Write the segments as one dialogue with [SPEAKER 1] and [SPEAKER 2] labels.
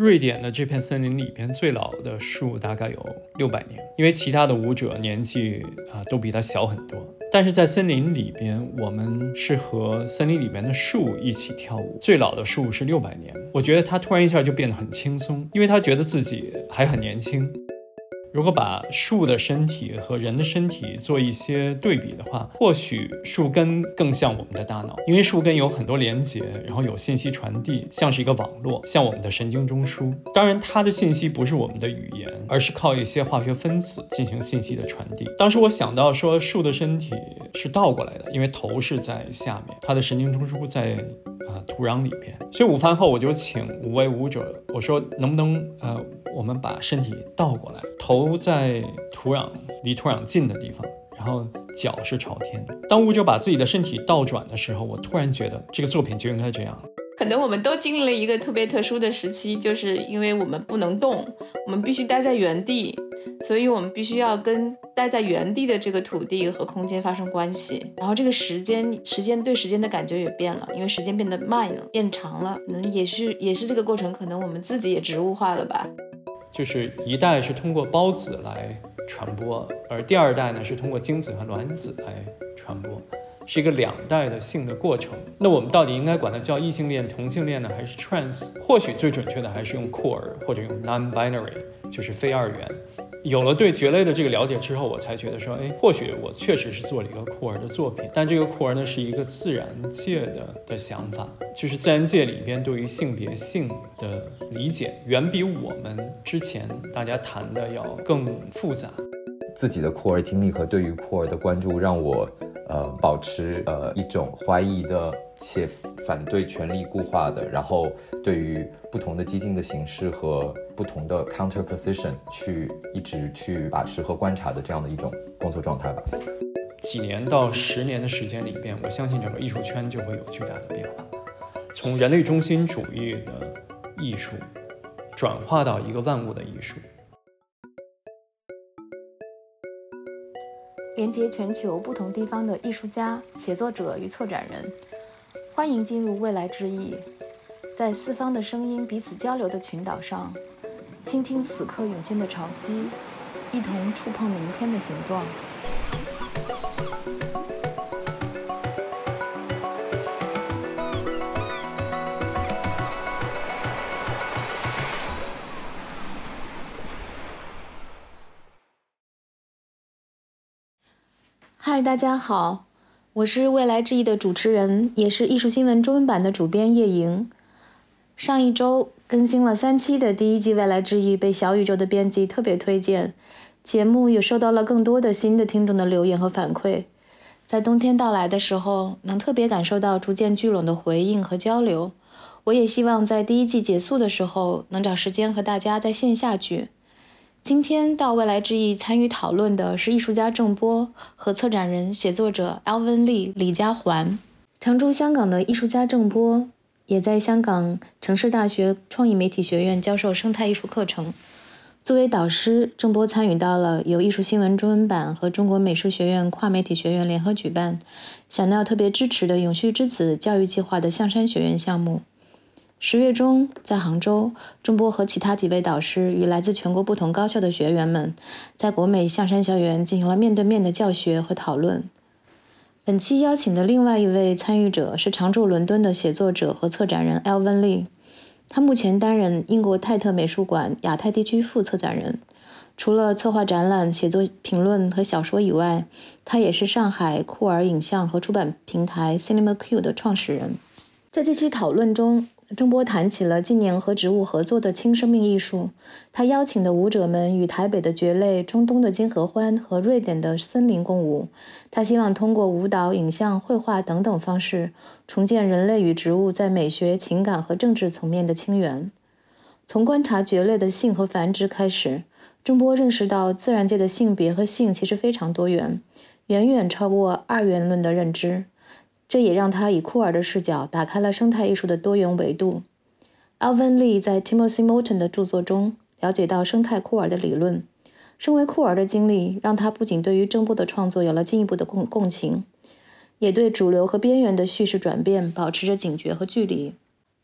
[SPEAKER 1] 瑞典的这片森林里边最老的树大概有六百年，因为其他的舞者年纪啊都比他小很多。但是在森林里边，我们是和森林里边的树一起跳舞。最老的树是六百年，我觉得他突然一下就变得很轻松，因为他觉得自己还很年轻。如果把树的身体和人的身体做一些对比的话，或许树根更像我们的大脑，因为树根有很多连接，然后有信息传递，像是一个网络，像我们的神经中枢。当然，它的信息不是我们的语言，而是靠一些化学分子进行信息的传递。当时我想到说，树的身体是倒过来的，因为头是在下面，它的神经中枢在啊土壤里边。所以午饭后，我就请五位舞者，我说能不能呃。我们把身体倒过来，头在土壤离土壤近的地方，然后脚是朝天。当舞者把自己的身体倒转的时候，我突然觉得这个作品就应该这样。
[SPEAKER 2] 可能我们都经历了一个特别特殊的时期，就是因为我们不能动，我们必须待在原地，所以我们必须要跟待在原地的这个土地和空间发生关系。然后这个时间，时间对时间的感觉也变了，因为时间变得慢了，变长了。可能也是也是这个过程，可能我们自己也植物化了吧。
[SPEAKER 1] 就是一代是通过孢子来传播，而第二代呢是通过精子和卵子来传播，是一个两代的性的过程。那我们到底应该管它叫异性恋、同性恋呢，还是 trans？或许最准确的还是用酷儿或者用 non-binary，就是非二元。有了对蕨类的这个了解之后，我才觉得说，哎，或许我确实是做了一个酷儿的作品。但这个酷儿呢，是一个自然界的的想法，就是自然界里边对于性别性的理解，远比我们之前大家谈的要更复杂。
[SPEAKER 3] 自己的酷儿经历和对于酷儿的关注，让我呃保持呃一种怀疑的。且反对权力固化的，然后对于不同的激进的形式和不同的 counter position 去一直去把持和观察的这样的一种工作状态吧。
[SPEAKER 1] 几年到十年的时间里边，我相信整个艺术圈就会有巨大的变化，从人类中心主义的艺术转化到一个万物的艺术，
[SPEAKER 2] 连接全球不同地方的艺术家、写作者与策展人。欢迎进入未来之翼，在四方的声音彼此交流的群岛上，倾听此刻涌现的潮汐，一同触碰明天的形状。嗨，大家好。我是未来之翼的主持人，也是艺术新闻中文版的主编叶莹。上一周更新了三期的第一季《未来之翼》，被小宇宙的编辑特别推荐，节目也收到了更多的新的听众的留言和反馈。在冬天到来的时候，能特别感受到逐渐聚拢的回应和交流。我也希望在第一季结束的时候，能找时间和大家在线下聚。今天到未来之翼参与讨论的是艺术家郑波和策展人、写作者 Alvin Lee 李家环。常驻香港的艺术家郑波也在香港城市大学创意媒体学院教授生态艺术课程。作为导师，郑波参与到了由艺术新闻中文版和中国美术学院跨媒体学院联合举办、小闹特别支持的“永续之子”教育计划的象山学院项目。十月中，在杭州，钟波和其他几位导师与来自全国不同高校的学员们，在国美象山校园进行了面对面的教学和讨论。本期邀请的另外一位参与者是常驻伦敦的写作者和策展人 Elvin Lee，他目前担任英国泰特美术馆亚太地区副策展人。除了策划展览、写作评论和小说以外，他也是上海酷儿影像和出版平台 Cinema Q 的创始人。在这期讨论中，郑波谈起了近年和植物合作的轻生命艺术。他邀请的舞者们与台北的蕨类、中东的金合欢和瑞典的森林共舞。他希望通过舞蹈、影像、绘画等等方式，重建人类与植物在美学、情感和政治层面的亲缘。从观察蕨类的性和繁殖开始，郑波认识到自然界的性别和性其实非常多元，远远超过二元论的认知。这也让他以酷儿的视角打开了生态艺术的多元维度。Alvin Lee 在 Timothy Moulton 的著作中了解到生态酷儿的理论。身为酷儿的经历，让他不仅对于郑波的创作有了进一步的共共情，也对主流和边缘的叙事转变保持着警觉和距离。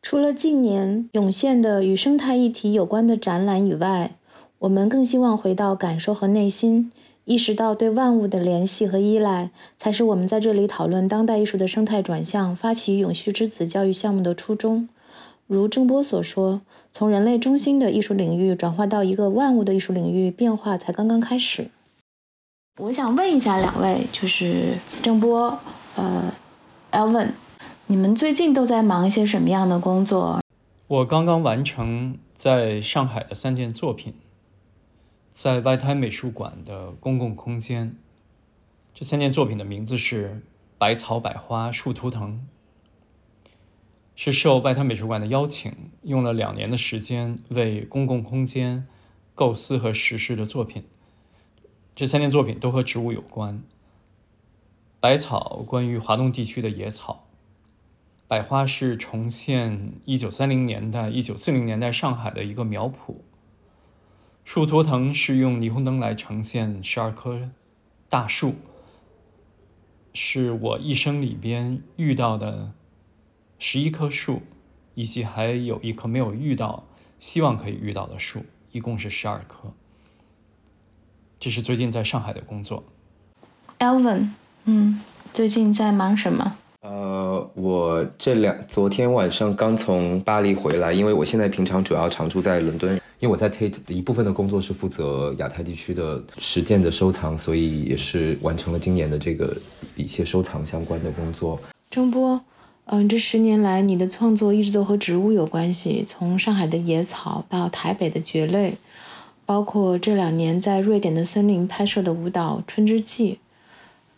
[SPEAKER 2] 除了近年涌现的与生态议题有关的展览以外，我们更希望回到感受和内心，意识到对万物的联系和依赖，才是我们在这里讨论当代艺术的生态转向、发起“永续之子”教育项目的初衷。如郑波所说，从人类中心的艺术领域转化到一个万物的艺术领域，变化才刚刚开始。我想问一下两位，就是郑波，呃，Elvin。你们最近都在忙一些什么样的工作？
[SPEAKER 1] 我刚刚完成在上海的三件作品，在外滩美术馆的公共空间。这三件作品的名字是《百草百花树图腾》，是受外滩美术馆的邀请，用了两年的时间为公共空间构思和实施的作品。这三件作品都和植物有关。百草关于华东地区的野草。百花是重现一九三零年代、一九四零年代上海的一个苗圃。树图腾是用霓虹灯来呈现十二棵大树，是我一生里边遇到的十一棵树，以及还有一棵没有遇到、希望可以遇到的树，一共是十二棵。这是最近在上海的工作。
[SPEAKER 2] Elvin，嗯，最近在忙什么？
[SPEAKER 3] 呃，我这两昨天晚上刚从巴黎回来，因为我现在平常主要常住在伦敦，因为我在 Tate 的一部分的工作是负责亚太地区的实践的收藏，所以也是完成了今年的这个一些收藏相关的工作。
[SPEAKER 2] 郑波，嗯，这十年来你的创作一直都和植物有关系，从上海的野草到台北的蕨类，包括这两年在瑞典的森林拍摄的舞蹈《春之祭》。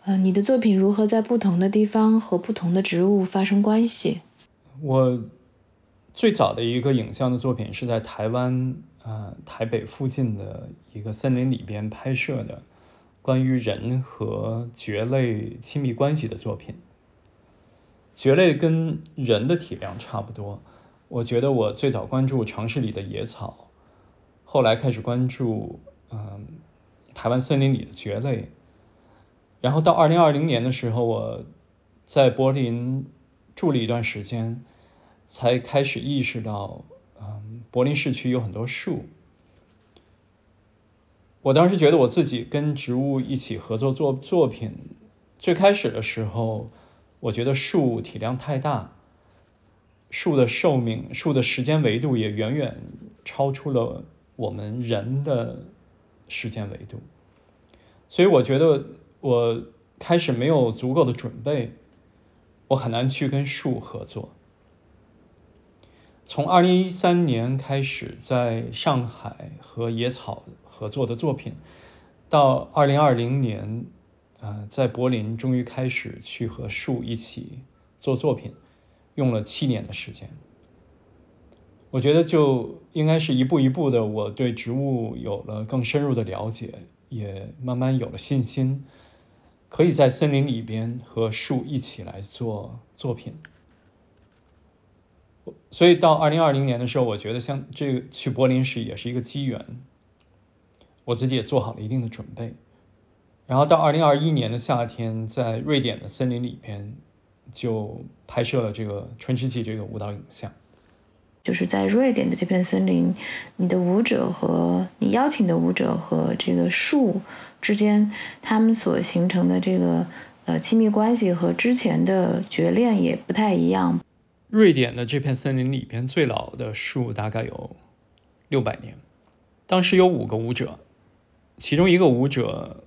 [SPEAKER 2] 嗯，你的作品如何在不同的地方和不同的植物发生关系？
[SPEAKER 1] 我最早的一个影像的作品是在台湾，呃，台北附近的一个森林里边拍摄的，关于人和蕨类亲密关系的作品。蕨类跟人的体量差不多。我觉得我最早关注城市里的野草，后来开始关注，嗯，台湾森林里的蕨类。然后到二零二零年的时候，我在柏林住了一段时间，才开始意识到，嗯，柏林市区有很多树。我当时觉得我自己跟植物一起合作做作品，最开始的时候，我觉得树体量太大，树的寿命、树的时间维度也远远超出了我们人的时间维度，所以我觉得。我开始没有足够的准备，我很难去跟树合作。从二零一三年开始在上海和野草合作的作品，到二零二零年，呃，在柏林终于开始去和树一起做作品，用了七年的时间。我觉得就应该是一步一步的，我对植物有了更深入的了解，也慢慢有了信心。可以在森林里边和树一起来做作品，所以到二零二零年的时候，我觉得像这个去柏林时也是一个机缘，我自己也做好了一定的准备，然后到二零二一年的夏天，在瑞典的森林里边就拍摄了这个《春之祭》这个舞蹈影像。
[SPEAKER 2] 就是在瑞典的这片森林，你的舞者和你邀请的舞者和这个树之间，他们所形成的这个呃亲密关系和之前的绝恋也不太一样。
[SPEAKER 1] 瑞典的这片森林里边最老的树大概有六百年，当时有五个舞者，其中一个舞者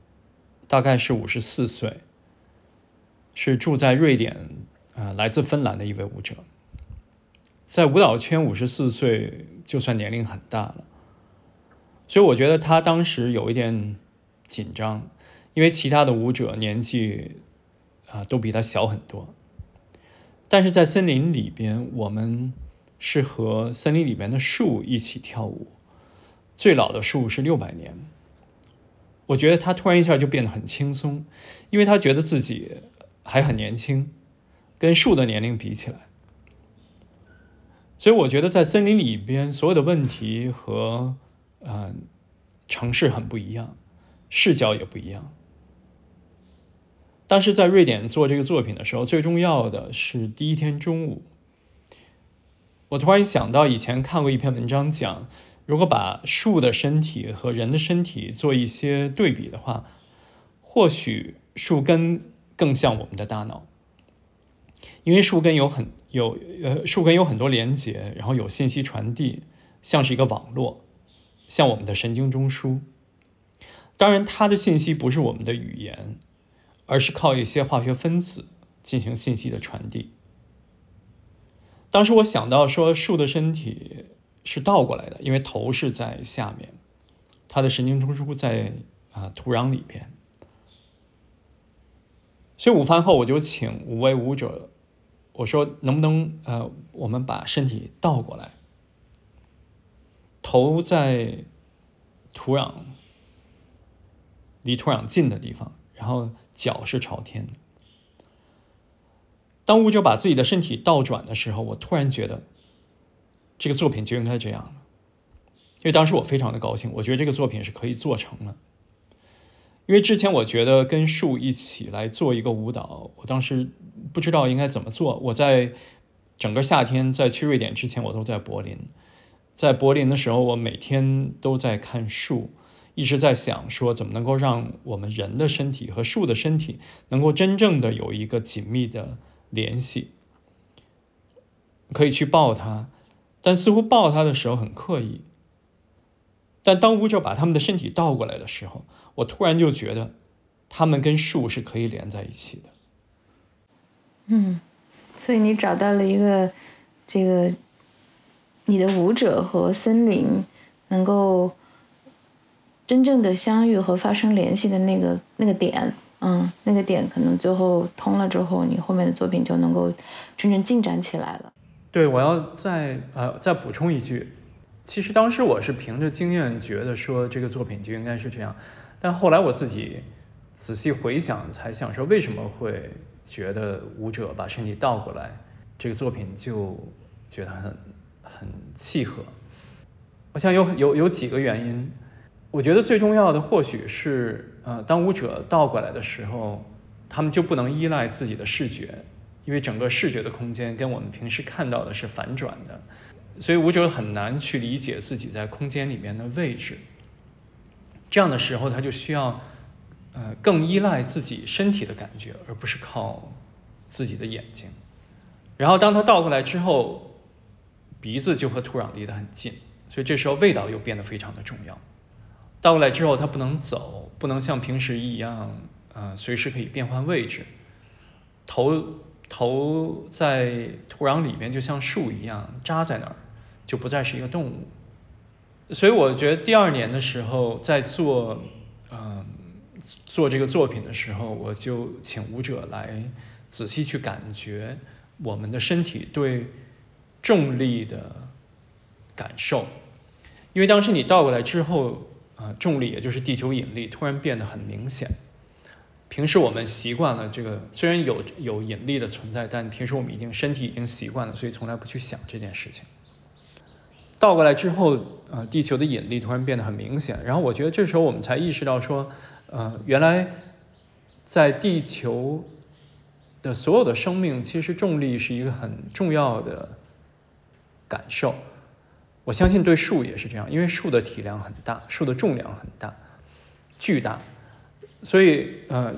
[SPEAKER 1] 大概是五十四岁，是住在瑞典，呃，来自芬兰的一位舞者。在舞蹈圈，五十四岁就算年龄很大了，所以我觉得他当时有一点紧张，因为其他的舞者年纪啊都比他小很多。但是在森林里边，我们是和森林里边的树一起跳舞，最老的树是六百年。我觉得他突然一下就变得很轻松，因为他觉得自己还很年轻，跟树的年龄比起来。所以我觉得在森林里边，所有的问题和嗯城市很不一样，视角也不一样。但是在瑞典做这个作品的时候，最重要的是第一天中午，我突然想到以前看过一篇文章讲，如果把树的身体和人的身体做一些对比的话，或许树根更像我们的大脑，因为树根有很有呃树根有很多连接，然后有信息传递，像是一个网络，像我们的神经中枢。当然，它的信息不是我们的语言，而是靠一些化学分子进行信息的传递。当时我想到说，树的身体是倒过来的，因为头是在下面，它的神经中枢在啊土壤里边。所以午饭后，我就请五位舞者，我说能不能呃，我们把身体倒过来，头在土壤。离土壤近的地方，然后脚是朝天的。当舞者把自己的身体倒转的时候，我突然觉得，这个作品就应该这样了。因为当时我非常的高兴，我觉得这个作品是可以做成的。因为之前我觉得跟树一起来做一个舞蹈，我当时不知道应该怎么做。我在整个夏天在去瑞典之前，我都在柏林。在柏林的时候，我每天都在看树。一直在想说，怎么能够让我们人的身体和树的身体能够真正的有一个紧密的联系，可以去抱它，但似乎抱它的时候很刻意。但当舞者把他们的身体倒过来的时候，我突然就觉得，他们跟树是可以连在一起的。
[SPEAKER 2] 嗯，所以你找到了一个这个你的舞者和森林能够。真正的相遇和发生联系的那个那个点，嗯，那个点可能最后通了之后，你后面的作品就能够真正进展起来了。
[SPEAKER 1] 对，我要再呃再补充一句，其实当时我是凭着经验觉得说这个作品就应该是这样，但后来我自己仔细回想，才想说为什么会觉得舞者把身体倒过来，这个作品就觉得很很契合。我想有有有几个原因。我觉得最重要的或许是，呃，当舞者倒过来的时候，他们就不能依赖自己的视觉，因为整个视觉的空间跟我们平时看到的是反转的，所以舞者很难去理解自己在空间里面的位置。这样的时候，他就需要，呃，更依赖自己身体的感觉，而不是靠自己的眼睛。然后，当他倒过来之后，鼻子就和土壤离得很近，所以这时候味道又变得非常的重要。倒过来之后，它不能走，不能像平时一样，呃，随时可以变换位置。头头在土壤里面，就像树一样扎在那儿，就不再是一个动物。所以我觉得第二年的时候，在做，嗯，做这个作品的时候，我就请舞者来仔细去感觉我们的身体对重力的感受，因为当时你倒过来之后。呃，重力也就是地球引力突然变得很明显。平时我们习惯了这个，虽然有有引力的存在，但平时我们已经身体已经习惯了，所以从来不去想这件事情。倒过来之后，呃，地球的引力突然变得很明显，然后我觉得这时候我们才意识到说，呃，原来在地球的所有的生命，其实重力是一个很重要的感受。我相信对树也是这样，因为树的体量很大，树的重量很大，巨大，所以呃，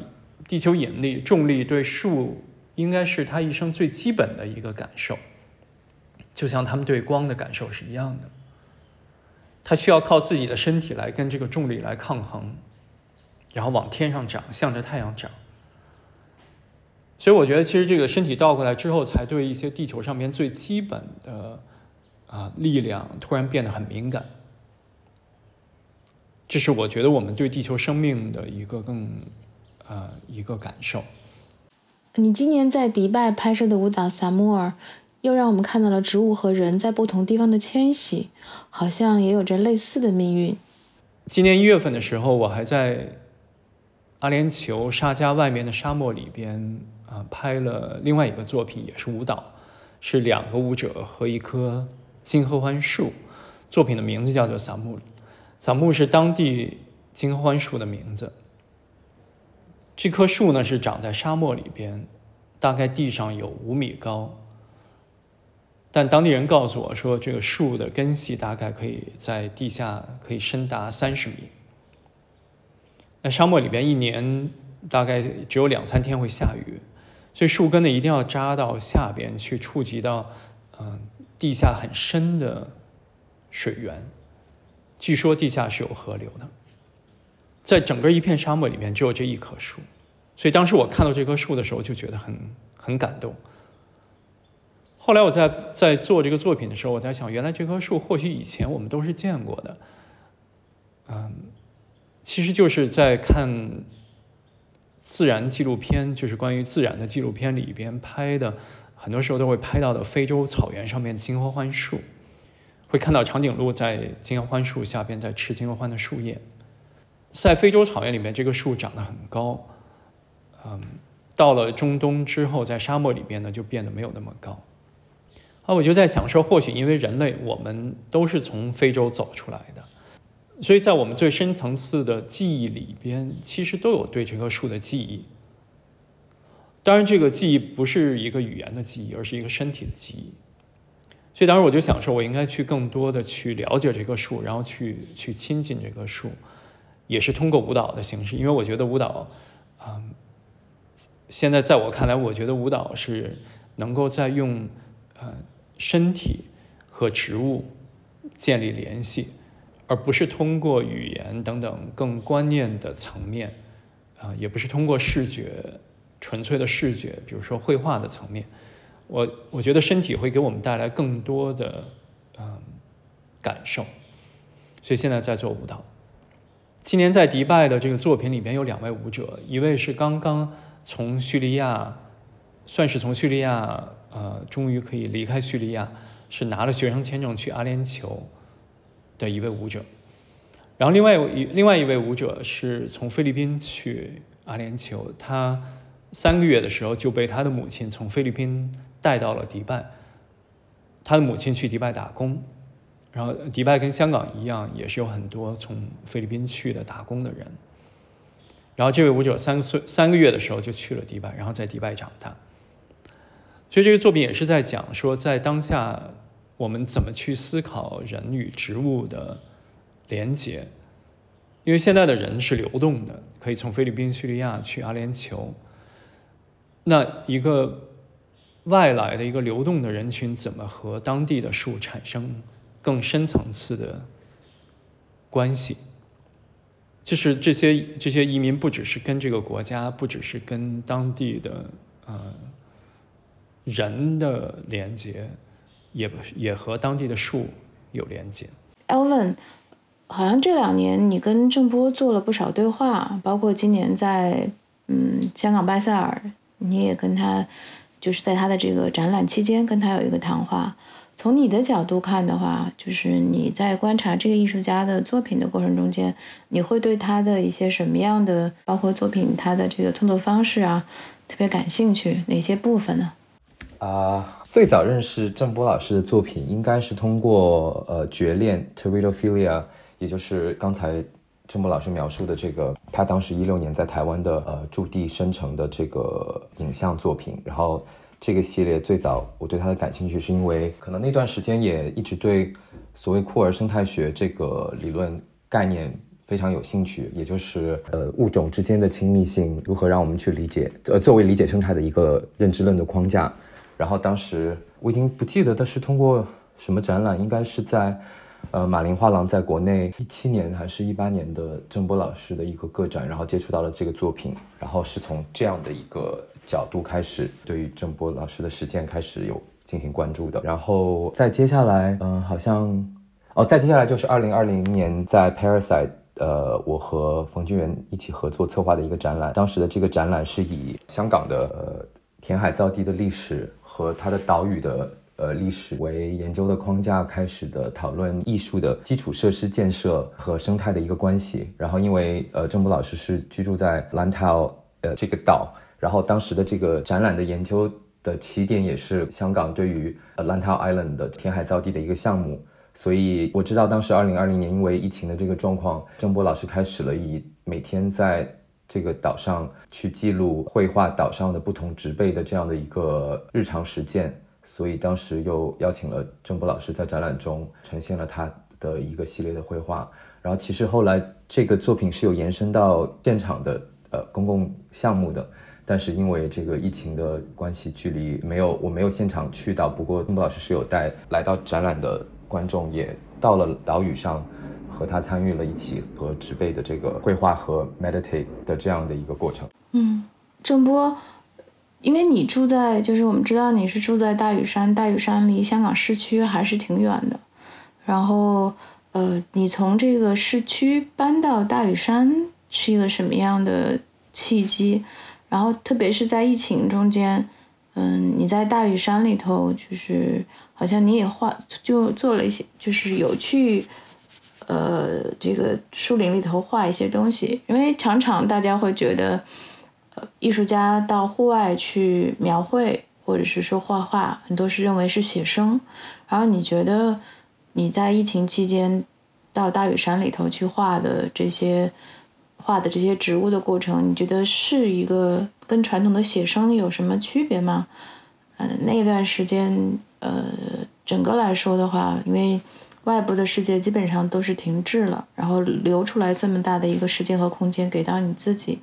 [SPEAKER 1] 地球引力、重力对树应该是它一生最基本的一个感受，就像他们对光的感受是一样的。它需要靠自己的身体来跟这个重力来抗衡，然后往天上长，向着太阳长。所以我觉得，其实这个身体倒过来之后，才对一些地球上面最基本的。啊，力量突然变得很敏感，这是我觉得我们对地球生命的一个更呃一个感受。
[SPEAKER 2] 你今年在迪拜拍摄的舞蹈《萨穆尔》，又让我们看到了植物和人在不同地方的迁徙，好像也有着类似的命运。
[SPEAKER 1] 今年一月份的时候，我还在阿联酋沙加外面的沙漠里边啊拍了另外一个作品，也是舞蹈，是两个舞者和一棵。金合欢树，作品的名字叫做萨木，萨木是当地金合欢树的名字。这棵树呢是长在沙漠里边，大概地上有五米高。但当地人告诉我说，这个树的根系大概可以在地下可以深达三十米。那沙漠里边一年大概只有两三天会下雨，所以树根呢一定要扎到下边去，触及到嗯地下很深的水源。据说地下是有河流的，在整个一片沙漠里面只有这一棵树，所以当时我看到这棵树的时候就觉得很很感动。后来我在在做这个作品的时候，我在想，原来这棵树或许以前我们都是见过的，嗯，其实就是在看自然纪录片，就是关于自然的纪录片里边拍的，很多时候都会拍到的非洲草原上面的金合欢树，会看到长颈鹿在金合欢树下边在吃金合欢的树叶，在非洲草原里面，这个树长得很高，嗯，到了中东之后，在沙漠里边呢，就变得没有那么高。啊，我就在想说，或许因为人类，我们都是从非洲走出来的，所以在我们最深层次的记忆里边，其实都有对这棵树的记忆。当然，这个记忆不是一个语言的记忆，而是一个身体的记忆。所以当时我就想说，我应该去更多的去了解这棵树，然后去去亲近这棵树，也是通过舞蹈的形式，因为我觉得舞蹈，嗯，现在在我看来，我觉得舞蹈是能够在用，呃。身体和植物建立联系，而不是通过语言等等更观念的层面，啊，也不是通过视觉纯粹的视觉，比如说绘画的层面。我我觉得身体会给我们带来更多的嗯感受，所以现在在做舞蹈。今年在迪拜的这个作品里面有两位舞者，一位是刚刚从叙利亚，算是从叙利亚。呃，终于可以离开叙利亚，是拿了学生签证去阿联酋的一位舞者。然后另外一另外一位舞者是从菲律宾去阿联酋，他三个月的时候就被他的母亲从菲律宾带到了迪拜。他的母亲去迪拜打工，然后迪拜跟香港一样，也是有很多从菲律宾去的打工的人。然后这位舞者三岁三个月的时候就去了迪拜，然后在迪拜长大。所以这个作品也是在讲说，在当下我们怎么去思考人与植物的连接。因为现在的人是流动的，可以从菲律宾、叙利亚去阿联酋。那一个外来的一个流动的人群，怎么和当地的树产生更深层次的关系？就是这些这些移民不只是跟这个国家，不只是跟当地的呃。人的连接，也也和当地的树有连接。
[SPEAKER 2] Elvin，好像这两年你跟郑波做了不少对话，包括今年在嗯香港巴塞尔，你也跟他就是在他的这个展览期间跟他有一个谈话。从你的角度看的话，就是你在观察这个艺术家的作品的过程中间，你会对他的一些什么样的，包括作品他的这个创作方式啊，特别感兴趣？哪些部分呢？
[SPEAKER 3] 啊，最早认识郑波老师的作品，应该是通过呃《绝恋》（Teratophilia），也就是刚才郑木老师描述的这个，他当时一六年在台湾的呃驻地生成的这个影像作品。然后这个系列最早我对他的感兴趣，是因为可能那段时间也一直对所谓库尔生态学这个理论概念非常有兴趣，也就是呃物种之间的亲密性如何让我们去理解，呃作为理解生态的一个认知论的框架。然后当时我已经不记得的是通过什么展览，应该是在，呃，马林画廊在国内一七年还是一八年的郑波老师的一个个展，然后接触到了这个作品，然后是从这样的一个角度开始对于郑波老师的实践开始有进行关注的。然后再接下来，嗯，好像，哦，再接下来就是二零二零年在 Parasite，呃，我和冯俊元一起合作策划的一个展览，当时的这个展览是以香港的呃填海造地的历史。和它的岛屿的呃历史为研究的框架开始的讨论艺术的基础设施建设和生态的一个关系。然后因为呃郑博老师是居住在兰岛呃这个岛，然后当时的这个展览的研究的起点也是香港对于呃兰岛 Island 的填海造地的一个项目。所以我知道当时二零二零年因为疫情的这个状况，郑波老师开始了以每天在这个岛上去记录绘画岛上的不同植被的这样的一个日常实践，所以当时又邀请了郑波老师在展览中呈现了他的一个系列的绘画。然后其实后来这个作品是有延伸到现场的呃公共项目的，但是因为这个疫情的关系，距离没有我没有现场去到。不过郑波老师是有带来到展览的观众也到了岛屿上。和他参与了一起和植被的这个绘画和 meditate 的这样的一个过程。
[SPEAKER 2] 嗯，郑波，因为你住在，就是我们知道你是住在大屿山，大屿山离香港市区还是挺远的。然后，呃，你从这个市区搬到大屿山是一个什么样的契机？然后，特别是在疫情中间，嗯，你在大屿山里头，就是好像你也画，就做了一些，就是有去。呃，这个树林里头画一些东西，因为常常大家会觉得，艺术家到户外去描绘或者是说画画，很多是认为是写生。然后你觉得你在疫情期间到大屿山里头去画的这些画的这些植物的过程，你觉得是一个跟传统的写生有什么区别吗？嗯，那段时间，呃，整个来说的话，因为。外部的世界基本上都是停滞了，然后留出来这么大的一个时间和空间给到你自己。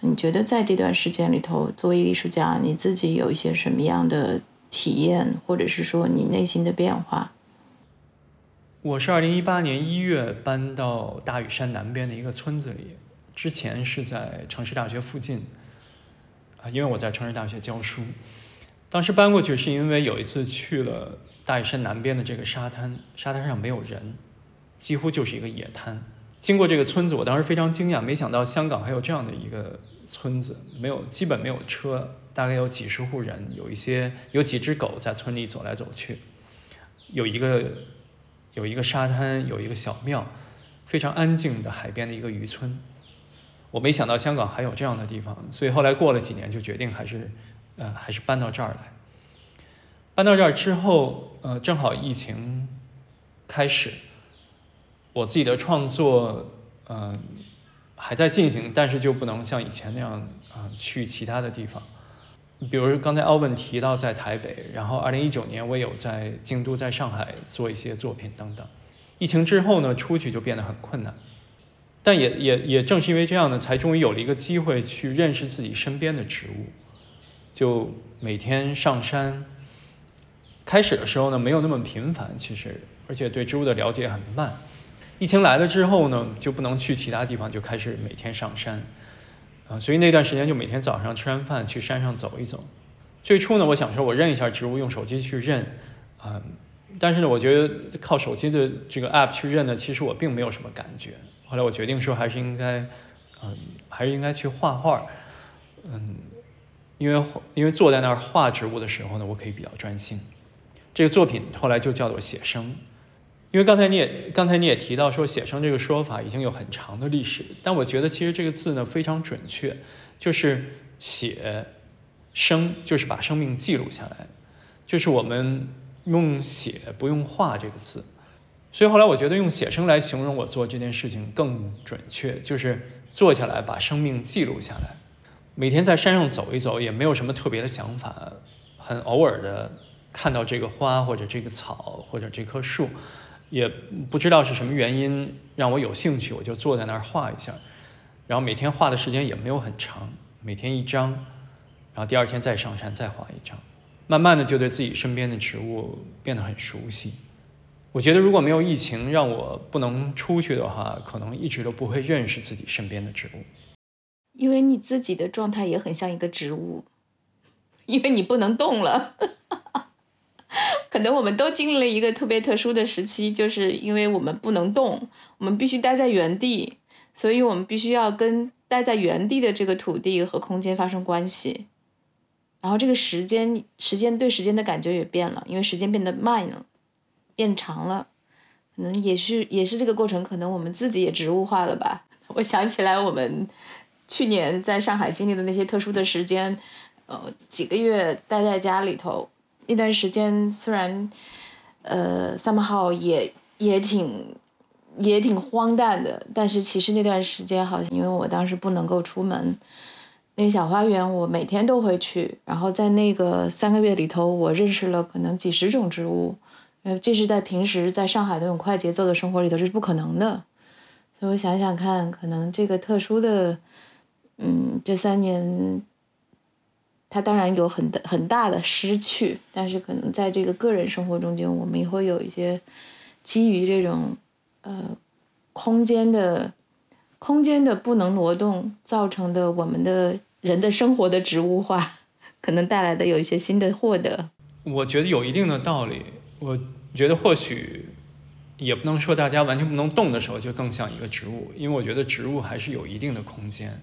[SPEAKER 2] 你觉得在这段时间里头，作为艺术家，你自己有一些什么样的体验，或者是说你内心的变化？
[SPEAKER 1] 我是二零一八年一月搬到大屿山南边的一个村子里，之前是在城市大学附近，啊，因为我在城市大学教书。当时搬过去是因为有一次去了。大屿山南边的这个沙滩，沙滩上没有人，几乎就是一个野滩。经过这个村子，我当时非常惊讶，没想到香港还有这样的一个村子，没有基本没有车，大概有几十户人，有一些有几只狗在村里走来走去，有一个有一个沙滩，有一个小庙，非常安静的海边的一个渔村。我没想到香港还有这样的地方，所以后来过了几年，就决定还是呃还是搬到这儿来。搬到这儿之后，呃，正好疫情开始，我自己的创作，嗯，还在进行，但是就不能像以前那样啊去其他的地方。比如刚才奥文提到在台北，然后二零一九年我有在京都、在上海做一些作品等等。疫情之后呢，出去就变得很困难，但也也也正是因为这样呢，才终于有了一个机会去认识自己身边的植物，就每天上山。开始的时候呢，没有那么频繁，其实，而且对植物的了解很慢。疫情来了之后呢，就不能去其他地方，就开始每天上山，啊，所以那段时间就每天早上吃完饭去山上走一走。最初呢，我想说我认一下植物，用手机去认，啊，但是呢，我觉得靠手机的这个 app 去认呢，其实我并没有什么感觉。后来我决定说，还是应该，嗯，还是应该去画画，嗯，因为因为坐在那儿画植物的时候呢，我可以比较专心。这个作品后来就叫做写生，因为刚才你也刚才你也提到说写生这个说法已经有很长的历史，但我觉得其实这个字呢非常准确，就是写生就是把生命记录下来，就是我们用写不用画这个字，所以后来我觉得用写生来形容我做这件事情更准确，就是坐下来把生命记录下来，每天在山上走一走也没有什么特别的想法，很偶尔的。看到这个花或者这个草或者这棵树，也不知道是什么原因让我有兴趣，我就坐在那儿画一下。然后每天画的时间也没有很长，每天一张，然后第二天再上山再画一张。慢慢的就对自己身边的植物变得很熟悉。我觉得如果没有疫情让我不能出去的话，可能一直都不会认识自己身边的植物。
[SPEAKER 2] 因为你自己的状态也很像一个植物，因为你不能动了。可能我们都经历了一个特别特殊的时期，就是因为我们不能动，我们必须待在原地，所以我们必须要跟待在原地的这个土地和空间发生关系。然后这个时间，时间对时间的感觉也变了，因为时间变得慢了，变长了。可能也是也是这个过程，可能我们自己也植物化了吧。我想起来，我们去年在上海经历的那些特殊的时间，呃，几个月待在家里头。那段时间虽然，呃，some how 也也挺也挺荒诞的，但是其实那段时间好像因为我当时不能够出门，那个小花园，我每天都会去。然后在那个三个月里头，我认识了可能几十种植物。呃，这是在平时在上海那种快节奏的生活里头，这是不可能的。所以我想想看，可能这个特殊的，嗯，这三年，它当然有很大很大的失去，但是可能在这个个人生活中间，我们也会有一些基于这种呃空间的空间的不能挪动造成的我们的。人的生活的植物化，可能带来的有一些新的获得。
[SPEAKER 1] 我觉得有一定的道理。我觉得或许也不能说大家完全不能动的时候就更像一个植物，因为我觉得植物还是有一定的空间。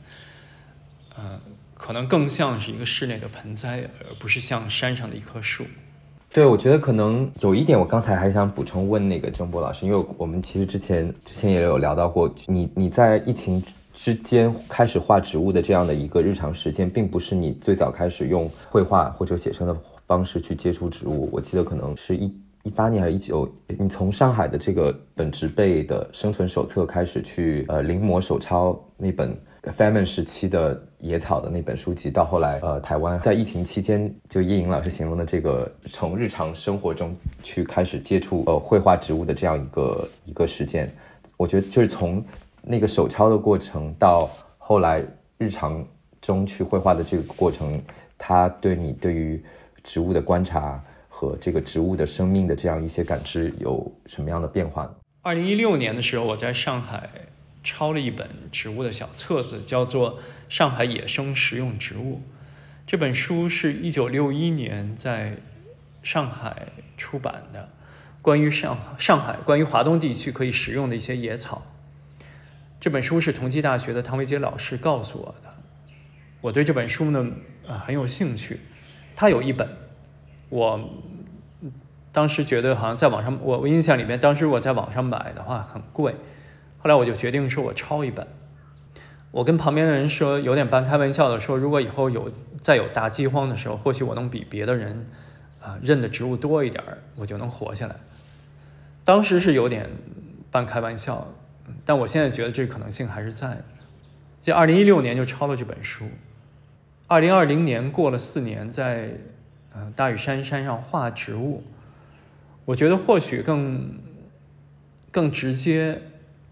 [SPEAKER 1] 嗯，可能更像是一个室内的盆栽，而不是像山上的一棵树。
[SPEAKER 3] 对，我觉得可能有一点，我刚才还想补充问那个郑波老师，因为我们其实之前之前也有聊到过，你你在疫情。之间开始画植物的这样的一个日常实践，并不是你最早开始用绘画或者写生的方式去接触植物。我记得可能是一一八年还是一九，你从上海的这个本植被的生存手册开始去呃临摹手抄那本 famine 时期的野草的那本书籍，到后来呃台湾在疫情期间，就叶颖老师形容的这个从日常生活中去开始接触呃绘画植物的这样一个一个实践，我觉得就是从。那个手抄的过程，到后来日常中去绘画的这个过程，它对你对于植物的观察和这个植物的生命的这样一些感知有什么样的变化呢？
[SPEAKER 1] 二零一六年的时候，我在上海抄了一本植物的小册子，叫做《上海野生食用植物》。这本书是一九六一年在上海出版的，关于上上海关于华东地区可以食用的一些野草。这本书是同济大学的唐维杰老师告诉我的，我对这本书呢，呃，很有兴趣。他有一本，我当时觉得好像在网上，我我印象里面，当时我在网上买的话很贵，后来我就决定说我抄一本。我跟旁边的人说，有点半开玩笑的说，如果以后有再有大饥荒的时候，或许我能比别的人啊认的植物多一点，我就能活下来。当时是有点半开玩笑。但我现在觉得这可能性还是在。就二零一六年就抄了这本书，二零二零年过了四年，在呃大屿山山上画植物，我觉得或许更更直接，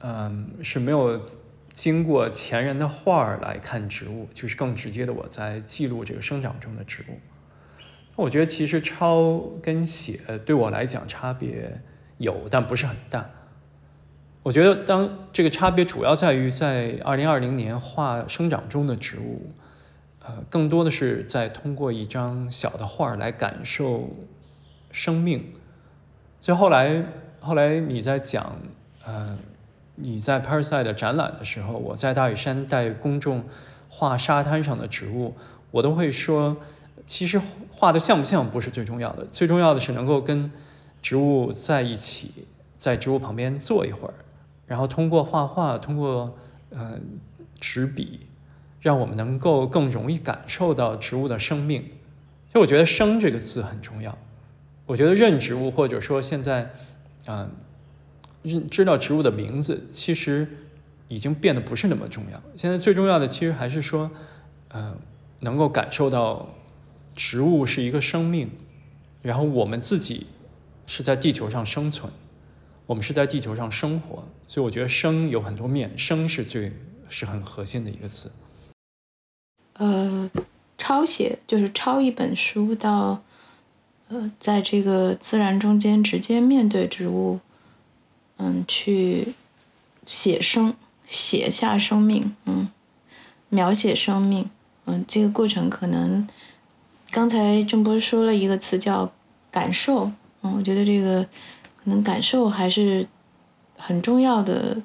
[SPEAKER 1] 嗯，是没有经过前人的画儿来看植物，就是更直接的我在记录这个生长中的植物。我觉得其实抄跟写对我来讲差别有，但不是很大。我觉得，当这个差别主要在于，在二零二零年画生长中的植物，呃，更多的是在通过一张小的画来感受生命。所以后来，后来你在讲，呃，你在 p a r s i 的展览的时候，我在大屿山带公众画沙滩上的植物，我都会说，其实画的像不像不是最重要的，最重要的是能够跟植物在一起，在植物旁边坐一会儿。然后通过画画，通过呃纸笔，让我们能够更容易感受到植物的生命。所以我觉得“生”这个字很重要。我觉得认植物，或者说现在，嗯，知道植物的名字，其实已经变得不是那么重要。现在最重要的，其实还是说，嗯，能够感受到植物是一个生命，然后我们自己是在地球上生存。我们是在地球上生活，所以我觉得“生”有很多面，“生”是最是很核心的一个词。
[SPEAKER 2] 呃，抄写就是抄一本书到，呃，在这个自然中间直接面对植物，嗯，去写生，写下生命，嗯，描写生命，嗯，这个过程可能，刚才郑波说了一个词叫感受，嗯，我觉得这个。可能感受还是很重要的，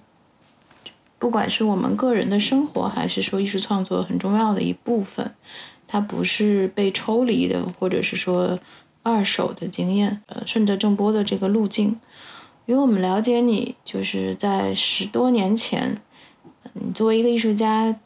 [SPEAKER 2] 不管是我们个人的生活，还是说艺术创作很重要的一部分，它不是被抽离的，或者是说二手的经验。呃，顺着郑波的这个路径，因为我们了解你，就是在十多年前，你作为一个艺术家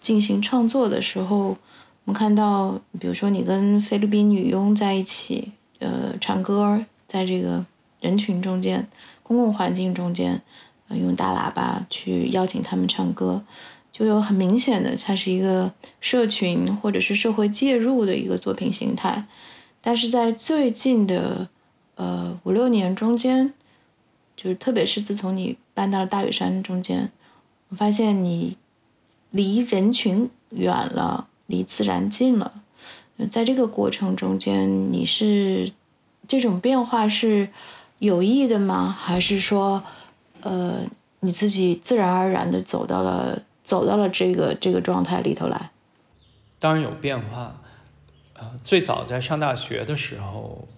[SPEAKER 2] 进行创作的时候，我们看到，比如说你跟菲律宾女佣在一起，呃，唱歌，在这个。人群中间，公共环境中间，用大喇叭去邀请他们唱歌，就有很明显的，它是一个社群或者是社会介入的一个作品形态。但是在最近的呃五六年中间，就是特别是自从你搬到了大屿山中间，我发现你离人群远了，离自然近了。在这个过程中间，你是这种变化是有意的吗？还是说，呃，你自己自然而然的走到了？走到了这个这个状态里头来，
[SPEAKER 1] 当然有变化。呃，最早在上大学的时候，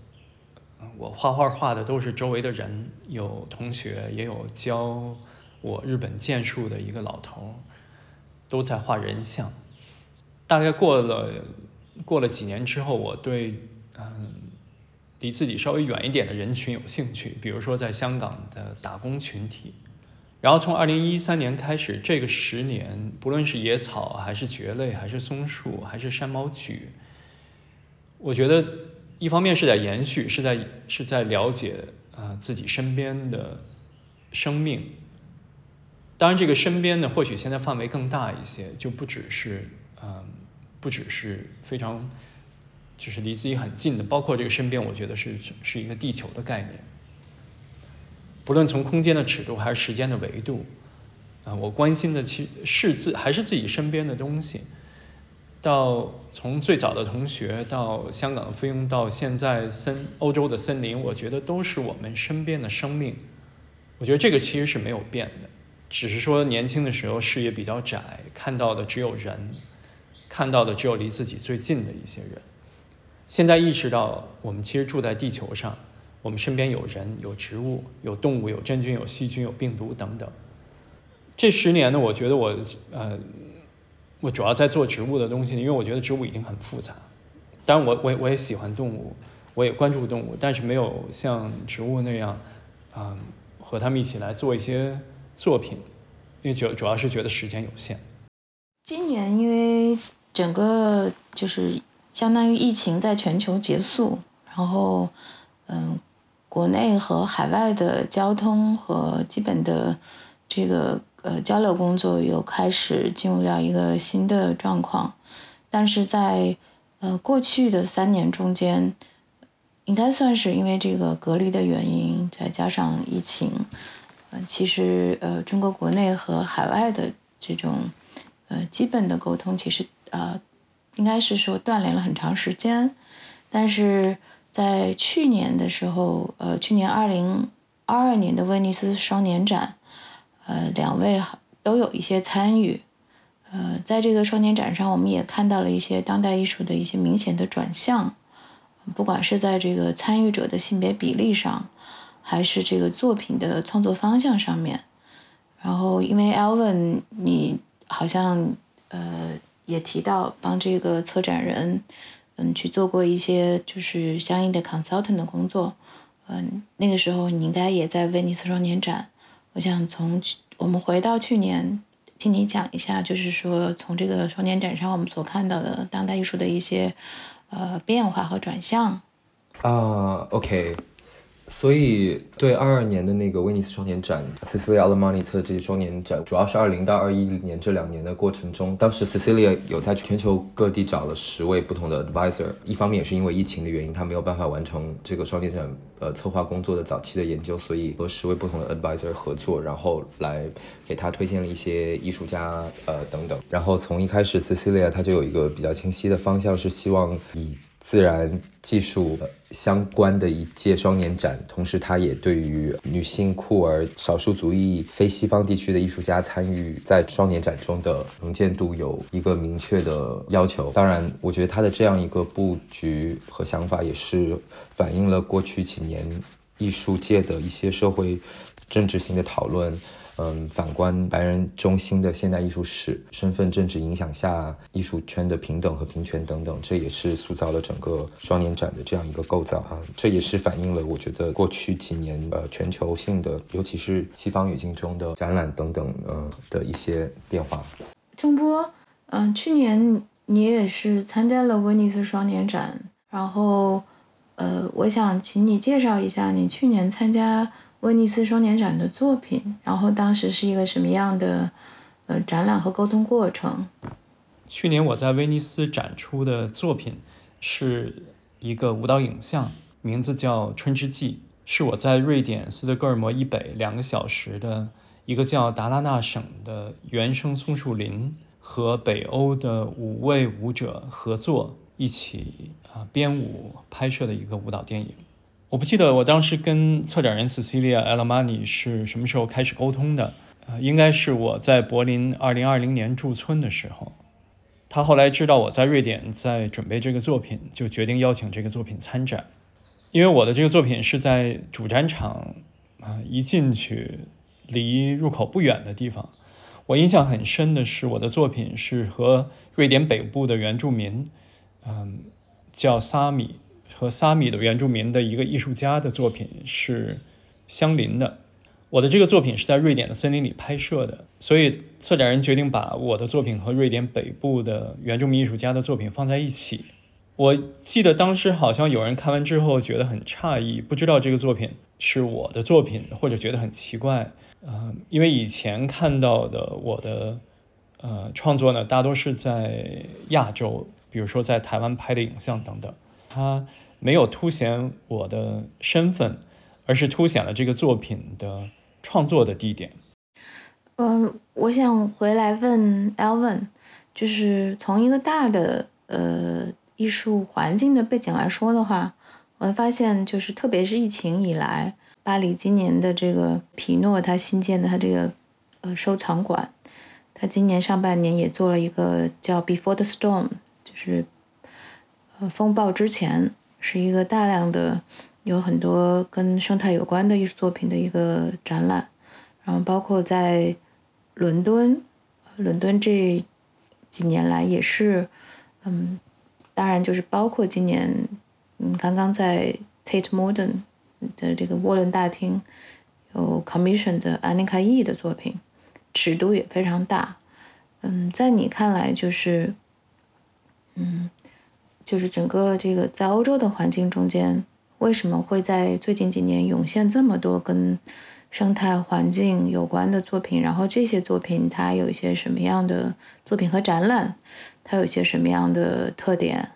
[SPEAKER 1] 我画画画的都是周围的人，有同学，也有教我日本剑术的一个老头，都在画人像。大概过了过了几年之后，我对嗯离自己稍微远一点的人群有兴趣，比如说在香港的打工群体。然后从二零一三年开始，这个十年，不论是野草，还是蕨类，还是松树，还是山毛榉，我觉得一方面是在延续，是在是在了解啊自己身边的生命。当然，这个身边呢，或许现在范围更大一些，就不只是嗯，不只是非常就是离自己很近的，包括这个身边，我觉得是是一个地球的概念。不论从空间的尺度还是时间的维度，啊，我关心的其实是自还是自己身边的东西。到从最早的同学到香港的菲佣，到现在森欧洲的森林，我觉得都是我们身边的生命。我觉得这个其实是没有变的，只是说年轻的时候视野比较窄，看到的只有人，看到的只有离自己最近的一些人。现在意识到，我们其实住在地球上。我们身边有人、有植物、有动物、有真菌、有细菌、有病毒等等。这十年呢，我觉得我呃，我主要在做植物的东西，因为我觉得植物已经很复杂。当然，我我我也喜欢动物，我也关注动物，但是没有像植物那样，啊，和他们一起来做一些作品，因为主主要是觉得时间有限。
[SPEAKER 2] 今年因为整个就是相当于疫情在全球结束，然后嗯。国内和海外的交通和基本的这个呃交流工作又开始进入到一个新的状况，但是在呃过去的三年中间，应该算是因为这个隔离的原因，再加上疫情，呃，其实呃中国国内和海外的这种呃基本的沟通，其实呃应该是说断联了很长时间，但是。在去年的时候，呃，去年二零二二年的威尼斯双年展，呃，两位都有一些参与，呃，在这个双年展上，我们也看到了一些当代艺术的一些明显的转向，不管是在这个参与者的性别比例上，还是这个作品的创作方向上面。然后，因为 Alvin，你好像呃也提到帮这个策展人。嗯，去做过一些就是相应的 consultant 的工作，嗯，那个时候你应该也在威尼斯双年展。我想从去我们回到去年，听你讲一下，就是说从这个双年展上我们所看到的当代艺术的一些呃变化和转向。
[SPEAKER 3] 啊，OK。所以，对二二年的那个威尼斯双年展，Cecilia Almani 策这些双年展，主要是二零到二一年这两年的过程中，当时 Cecilia 有在全球各地找了十位不同的 advisor，一方面也是因为疫情的原因，他没有办法完成这个双年展呃策划工作的早期的研究，所以和十位不同的 advisor 合作，然后来给他推荐了一些艺术家呃等等。然后从一开始，Cecilia 他就有一个比较清晰的方向，是希望以自然技术相关的一届双年展，同时它也对于女性、酷儿、少数族裔、非西方地区的艺术家参与在双年展中的能见度有一个明确的要求。当然，我觉得它的这样一个布局和想法，也是反映了过去几年艺术界的一些社会政治性的讨论。嗯，反观白人中心的现代艺术史，身份政治影响下艺术圈的平等和平权等等，这也是塑造了整个双年展的这样一个构造啊。这也是反映了我觉得过去几年呃全球性的，尤其是西方语境中的展览等等呃的一些变化。
[SPEAKER 2] 钟波，嗯，去年你也是参加了威尼斯双年展，然后呃，我想请你介绍一下你去年参加。威尼斯双年展的作品，然后当时是一个什么样的呃展览和沟通过程。
[SPEAKER 1] 去年我在威尼斯展出的作品是一个舞蹈影像，名字叫《春之祭》，是我在瑞典斯德哥尔摩以北两个小时的一个叫达拉纳省的原生松树林和北欧的五位舞者合作一起啊编舞拍摄的一个舞蹈电影。我不记得我当时跟策展人 Cecilia Alamani 是什么时候开始沟通的，呃，应该是我在柏林2020年驻村的时候。他后来知道我在瑞典在准备这个作品，就决定邀请这个作品参展。因为我的这个作品是在主展场啊，一进去离入口不远的地方。我印象很深的是，我的作品是和瑞典北部的原住民，嗯，叫萨米和萨米的原住民的一个艺术家的作品是相邻的。我的这个作品是在瑞典的森林里拍摄的，所以策展人决定把我的作品和瑞典北部的原住民艺术家的作品放在一起。我记得当时好像有人看完之后觉得很诧异，不知道这个作品是我的作品，或者觉得很奇怪。嗯，因为以前看到的我的呃创作呢，大多是在亚洲，比如说在台湾拍的影像等等，它没有凸显我的身份，而是凸显了这个作品的。创作的地点，
[SPEAKER 2] 嗯，我想回来问 Alvin，就是从一个大的呃艺术环境的背景来说的话，我发现就是特别是疫情以来，巴黎今年的这个皮诺他新建的他这个呃收藏馆，他今年上半年也做了一个叫 Before the Storm，就是呃风暴之前，是一个大量的。有很多跟生态有关的艺术作品的一个展览，然后包括在伦敦，伦敦这几年来也是，嗯，当然就是包括今年，嗯，刚刚在 Tate Modern 的这个沃伦大厅有 commission 的 Anika E 的作品，尺度也非常大，嗯，在你看来就是，嗯，就是整个这个在欧洲的环境中间。为什么会在最近几年涌现这么多跟生态环境有关的作品？然后这些作品它有一些什么样的作品和展览？它有一些什么样的特点？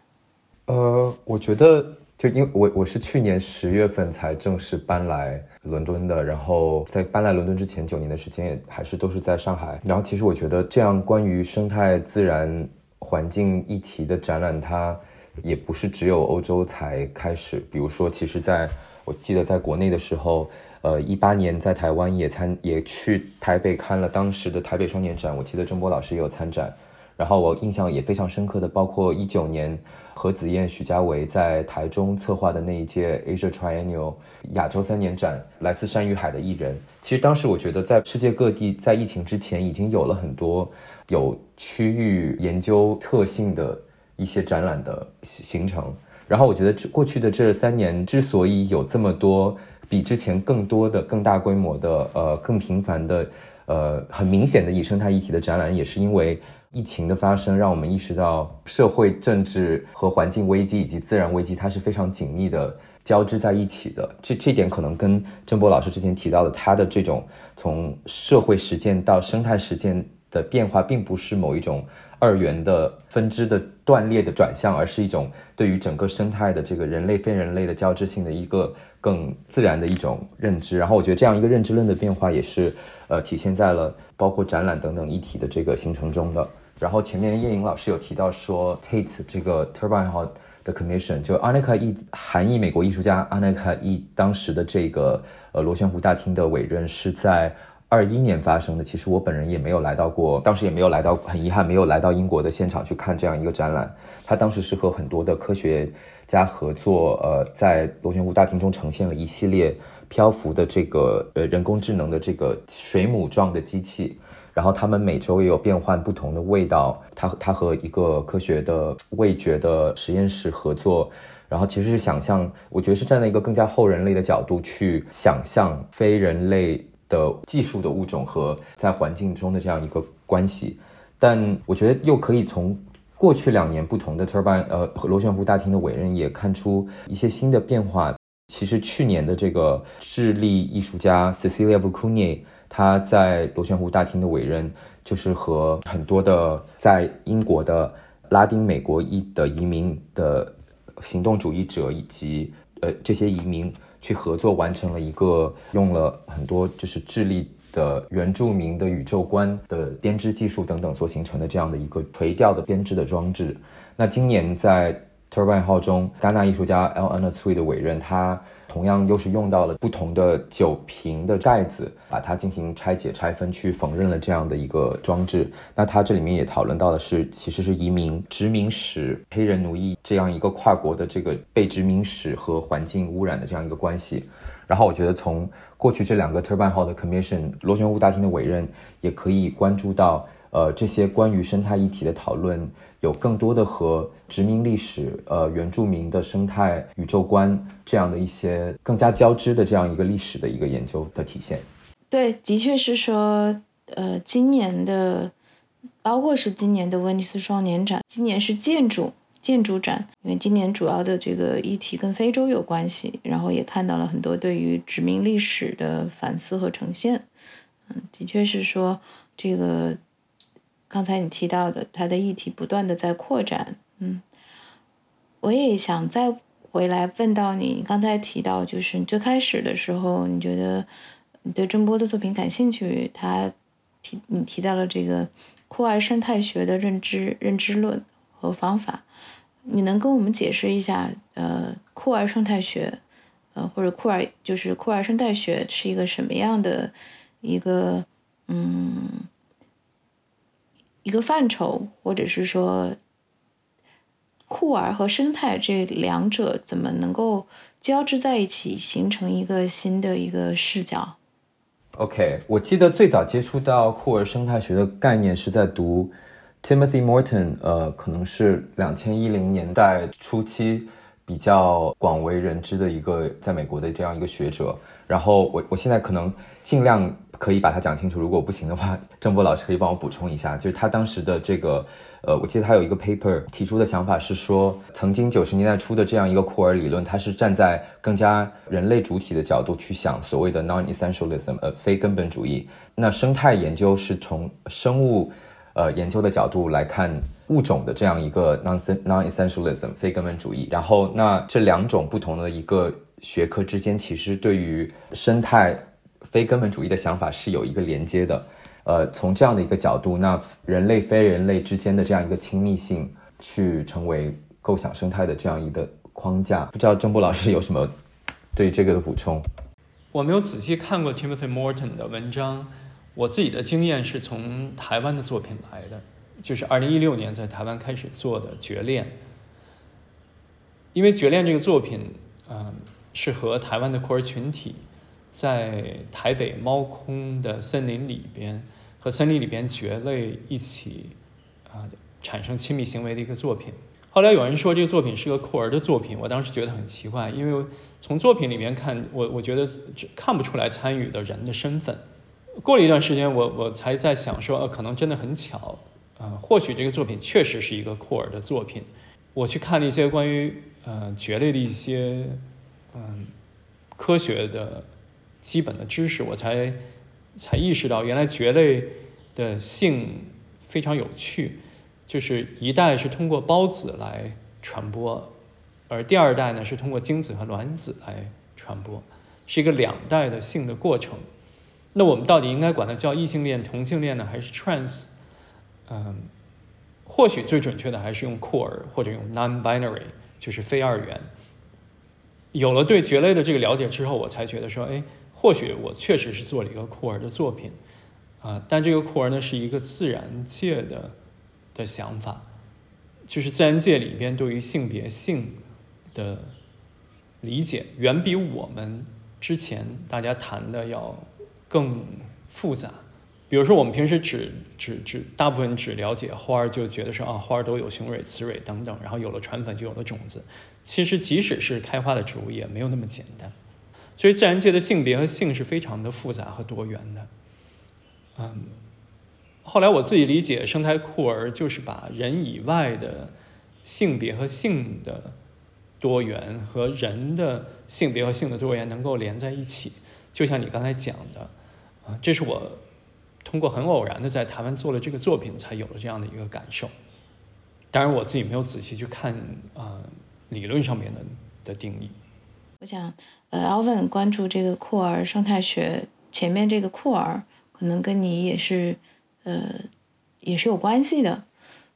[SPEAKER 3] 呃，我觉得就因为我我是去年十月份才正式搬来伦敦的，然后在搬来伦敦之前九年的时间也还是都是在上海。然后其实我觉得这样关于生态自然环境议题的展览，它。也不是只有欧洲才开始，比如说，其实在我记得在国内的时候，呃，一八年在台湾也参也去台北看了当时的台北双年展，我记得郑波老师也有参展，然后我印象也非常深刻的，包括一九年何子燕、许家维在台中策划的那一届 Asia Triennial 亚洲三年展，来自山与海的艺人，其实当时我觉得在世界各地在疫情之前已经有了很多有区域研究特性的。一些展览的形成，然后我觉得这过去的这三年之所以有这么多比之前更多的、更大规模的、呃更频繁的、呃很明显的以生态议题的展览，也是因为疫情的发生，让我们意识到社会政治和环境危机以及自然危机它是非常紧密的交织在一起的。这这点可能跟郑波老师之前提到的他的这种从社会实践到生态实践的变化，并不是某一种。二元的分支的断裂的转向，而是一种对于整个生态的这个人类非人类的交织性的一个更自然的一种认知。然后我觉得这样一个认知论的变化，也是呃体现在了包括展览等等议题的这个形成中的。然后前面叶颖老师有提到说，Tate 这个 Turbine 号的 Commission，就 Anika E 韩裔美国艺术家 Anika E 当时的这个呃螺旋湖大厅的委任是在。二一年发生的，其实我本人也没有来到过，当时也没有来到，很遗憾没有来到英国的现场去看这样一个展览。他当时是和很多的科学家合作，呃，在螺旋湖大厅中呈现了一系列漂浮的这个呃人工智能的这个水母状的机器，然后他们每周也有变换不同的味道。他他和一个科学的味觉的实验室合作，然后其实是想象，我觉得是站在一个更加后人类的角度去想象非人类。的技术的物种和在环境中的这样一个关系，但我觉得又可以从过去两年不同的 turbine 呃螺旋湖大厅的委任也看出一些新的变化。其实去年的这个智利艺术家 Cecilia v u c u n i 他在螺旋湖大厅的委任，就是和很多的在英国的拉丁美国裔的移民的行动主义者以及呃这些移民去合作，完成了一个用了很多就是智利的原住民的宇宙观的编织技术等等所形成的这样的一个垂钓的编织的装置。那今年在 Turbine 号中，戛纳艺术家 L. Anna Tsui 的委任，他。同样又是用到了不同的酒瓶的盖子，把它进行拆解拆分去缝纫了这样的一个装置。那它这里面也讨论到的是，其实是移民、殖民史、黑人奴役这样一个跨国的这个被殖民史和环境污染的这样一个关系。然后我觉得从过去这两个 Turbine Hall 的 Commission 螺旋屋大厅的委任，也可以关注到呃这些关于生态议题的讨论。有更多的和殖民历史、呃原住民的生态宇宙观这样的一些更加交织的这样一个历史的一个研究的体现。
[SPEAKER 2] 对，的确是说，呃，今年的，包括是今年的威尼斯双年展，今年是建筑建筑展，因为今年主要的这个议题跟非洲有关系，然后也看到了很多对于殖民历史的反思和呈现。嗯，的确是说这个。刚才你提到的，它的议题不断的在扩展，嗯，我也想再回来问到你，刚才提到就是最开始的时候，你觉得你对郑波的作品感兴趣，他提你提到了这个库尔生态学的认知认知论和方法，你能跟我们解释一下，呃，库尔生态学，呃，或者库尔就是库尔生态学是一个什么样的一个，嗯？一个范畴，或者是说酷儿和生态这两者怎么能够交织在一起，形成一个新的一个视角
[SPEAKER 3] ？OK，我记得最早接触到酷儿生态学的概念是在读 Timothy Morton，呃，可能是两千一零年代初期比较广为人知的一个在美国的这样一个学者。然后我我现在可能尽量。可以把它讲清楚，如果不行的话，郑波老师可以帮我补充一下。就是他当时的这个，呃，我记得他有一个 paper 提出的想法是说，曾经九十年代初的这样一个库尔理论，它是站在更加人类主体的角度去想所谓的 non-essentialism，呃，非根本主义。那生态研究是从生物，呃，研究的角度来看物种的这样一个 non non-essentialism，非根本主义。然后，那这两种不同的一个学科之间，其实对于生态。非根本主义的想法是有一个连接的，呃，从这样的一个角度，那人类非人类之间的这样一个亲密性，去成为构想生态的这样一个框架。不知道郑波老师有什么对这个的补充？
[SPEAKER 1] 我没有仔细看过 Timothy Morton 的文章，我自己的经验是从台湾的作品来的，就是二零一六年在台湾开始做的《绝恋》，因为《绝恋》这个作品，嗯，是和台湾的酷儿群体。在台北猫空的森林里边，和森林里边蕨类一起啊产生亲密行为的一个作品。后来有人说这个作品是个酷儿的作品，我当时觉得很奇怪，因为从作品里面看，我我觉得看不出来参与的人的身份。过了一段时间，我我才在想说，呃，可能真的很巧，呃，或许这个作品确实是一个酷儿的作品。我去看了一些关于呃蕨类的一些嗯科学的。基本的知识，我才才意识到，原来蕨类的性非常有趣，就是一代是通过孢子来传播，而第二代呢是通过精子和卵子来传播，是一个两代的性的过程。那我们到底应该管它叫异性恋、同性恋呢，还是 trans？嗯，或许最准确的还是用酷儿或者用 non-binary，就是非二元。有了对蕨类的这个了解之后，我才觉得说，哎。或许我确实是做了一个酷儿的作品，啊，但这个酷儿呢是一个自然界的的想法，就是自然界里边对于性别性的理解，远比我们之前大家谈的要更复杂。比如说，我们平时只只只大部分只了解花儿，就觉得说啊，花儿都有雄蕊、雌蕊等等，然后有了传粉就有了种子。其实，即使是开花的植物，也没有那么简单。所以，自然界的性别和性是非常的复杂和多元的。嗯，后来我自己理解，生态酷儿就是把人以外的性别和性的多元和人的性别和性的多元能够连在一起。就像你刚才讲的，啊，这是我通过很偶然的在台湾做了这个作品才有了这样的一个感受。当然我自己没有仔细去看啊理论上面的的定义。
[SPEAKER 2] 我想，呃，Alvin 关注这个库尔生态学，前面这个库尔可能跟你也是，呃，也是有关系的，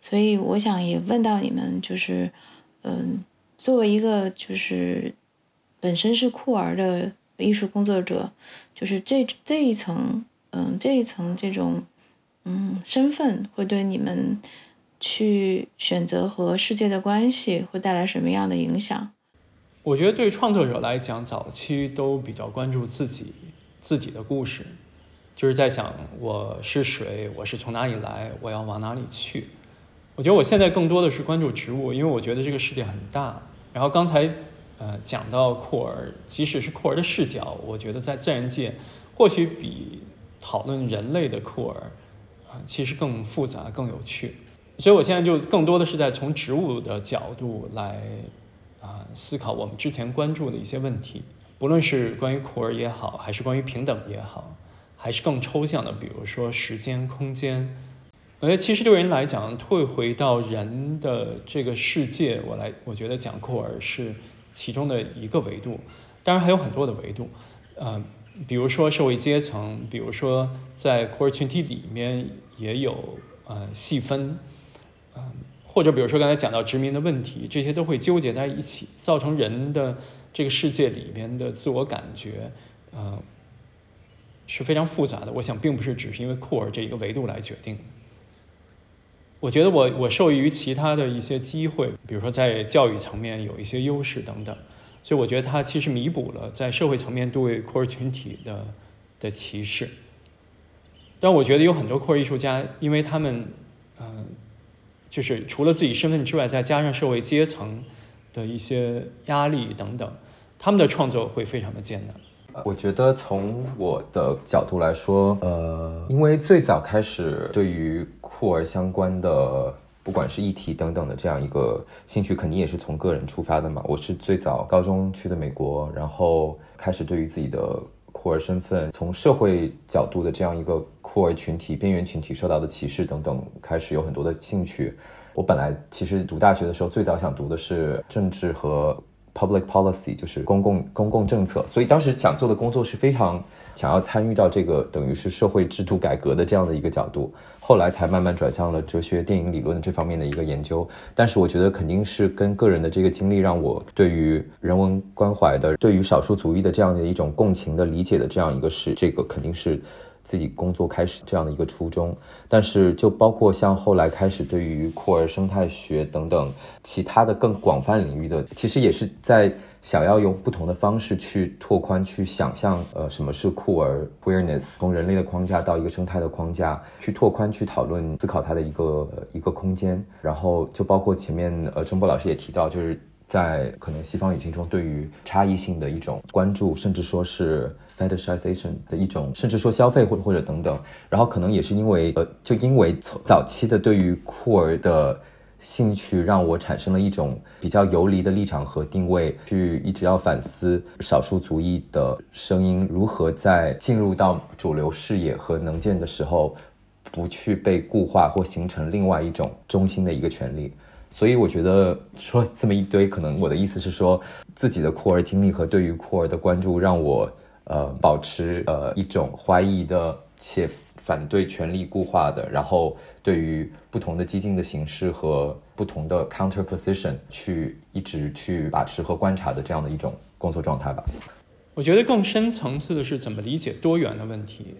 [SPEAKER 2] 所以我想也问到你们，就是，嗯，作为一个就是本身是库尔的艺术工作者，就是这这一层，嗯，这一层这种，嗯，身份会对你们去选择和世界的关系会带来什么样的影响？
[SPEAKER 1] 我觉得对创作者来讲，早期都比较关注自己自己的故事，就是在想我是谁，我是从哪里来，我要往哪里去。我觉得我现在更多的是关注植物，因为我觉得这个世界很大。然后刚才呃讲到库尔，即使是库尔的视角，我觉得在自然界或许比讨论人类的库尔啊其实更复杂、更有趣。所以我现在就更多的是在从植物的角度来。啊，思考我们之前关注的一些问题，不论是关于库尔也好，还是关于平等也好，还是更抽象的，比如说时间、空间。我觉得其实对人来讲，退回到人的这个世界，我来，我觉得讲库尔是其中的一个维度，当然还有很多的维度。呃，比如说社会阶层，比如说在库尔群体里面也有呃细分，或者比如说刚才讲到殖民的问题，这些都会纠结在一起，造成人的这个世界里面的自我感觉，呃，是非常复杂的。我想并不是只是因为库尔这一个维度来决定。我觉得我我受益于其他的一些机会，比如说在教育层面有一些优势等等，所以我觉得它其实弥补了在社会层面对库尔群体的的歧视。但我觉得有很多库尔艺术家，因为他们，就是除了自己身份之外，再加上社会阶层的一些压力等等，他们的创作会非常的艰难。
[SPEAKER 3] 我觉得从我的角度来说，呃，因为最早开始对于酷儿相关的，不管是议题等等的这样一个兴趣，肯定也是从个人出发的嘛。我是最早高中去的美国，然后开始对于自己的。酷儿身份，从社会角度的这样一个酷儿群体、边缘群体受到的歧视等等，开始有很多的兴趣。我本来其实读大学的时候，最早想读的是政治和。Public policy 就是公共公共政策，所以当时想做的工作是非常想要参与到这个等于是社会制度改革的这样的一个角度，后来才慢慢转向了哲学、电影理论这方面的一个研究。但是我觉得肯定是跟个人的这个经历，让我对于人文关怀的、对于少数族裔的这样的一种共情的理解的这样一个是，这个肯定是。自己工作开始这样的一个初衷，但是就包括像后来开始对于库尔生态学等等其他的更广泛领域的，其实也是在想要用不同的方式去拓宽、去想象，呃，什么是库尔 queerness，从人类的框架到一个生态的框架，去拓宽、去讨论、思考它的一个一个空间。然后就包括前面呃，钟波老师也提到，就是。在可能西方语境中，对于差异性的一种关注，甚至说是 fetishization 的一种，甚至说消费或者或者等等，然后可能也是因为呃，就因为从早期的对于酷儿的兴趣，让我产生了一种比较游离的立场和定位，去一直要反思少数族裔的声音如何在进入到主流视野和能见的时候，不去被固化或形成另外一种中心的一个权利。所以我觉得说这么一堆，可能我的意思是说，自己的库尔经历和对于库尔的关注，让我呃保持呃一种怀疑的且反对权力固化的，然后对于不同的激进的形式和不同的 counter position 去一直去把持和观察的这样的一种工作状态吧。
[SPEAKER 1] 我觉得更深层次的是怎么理解多元的问题。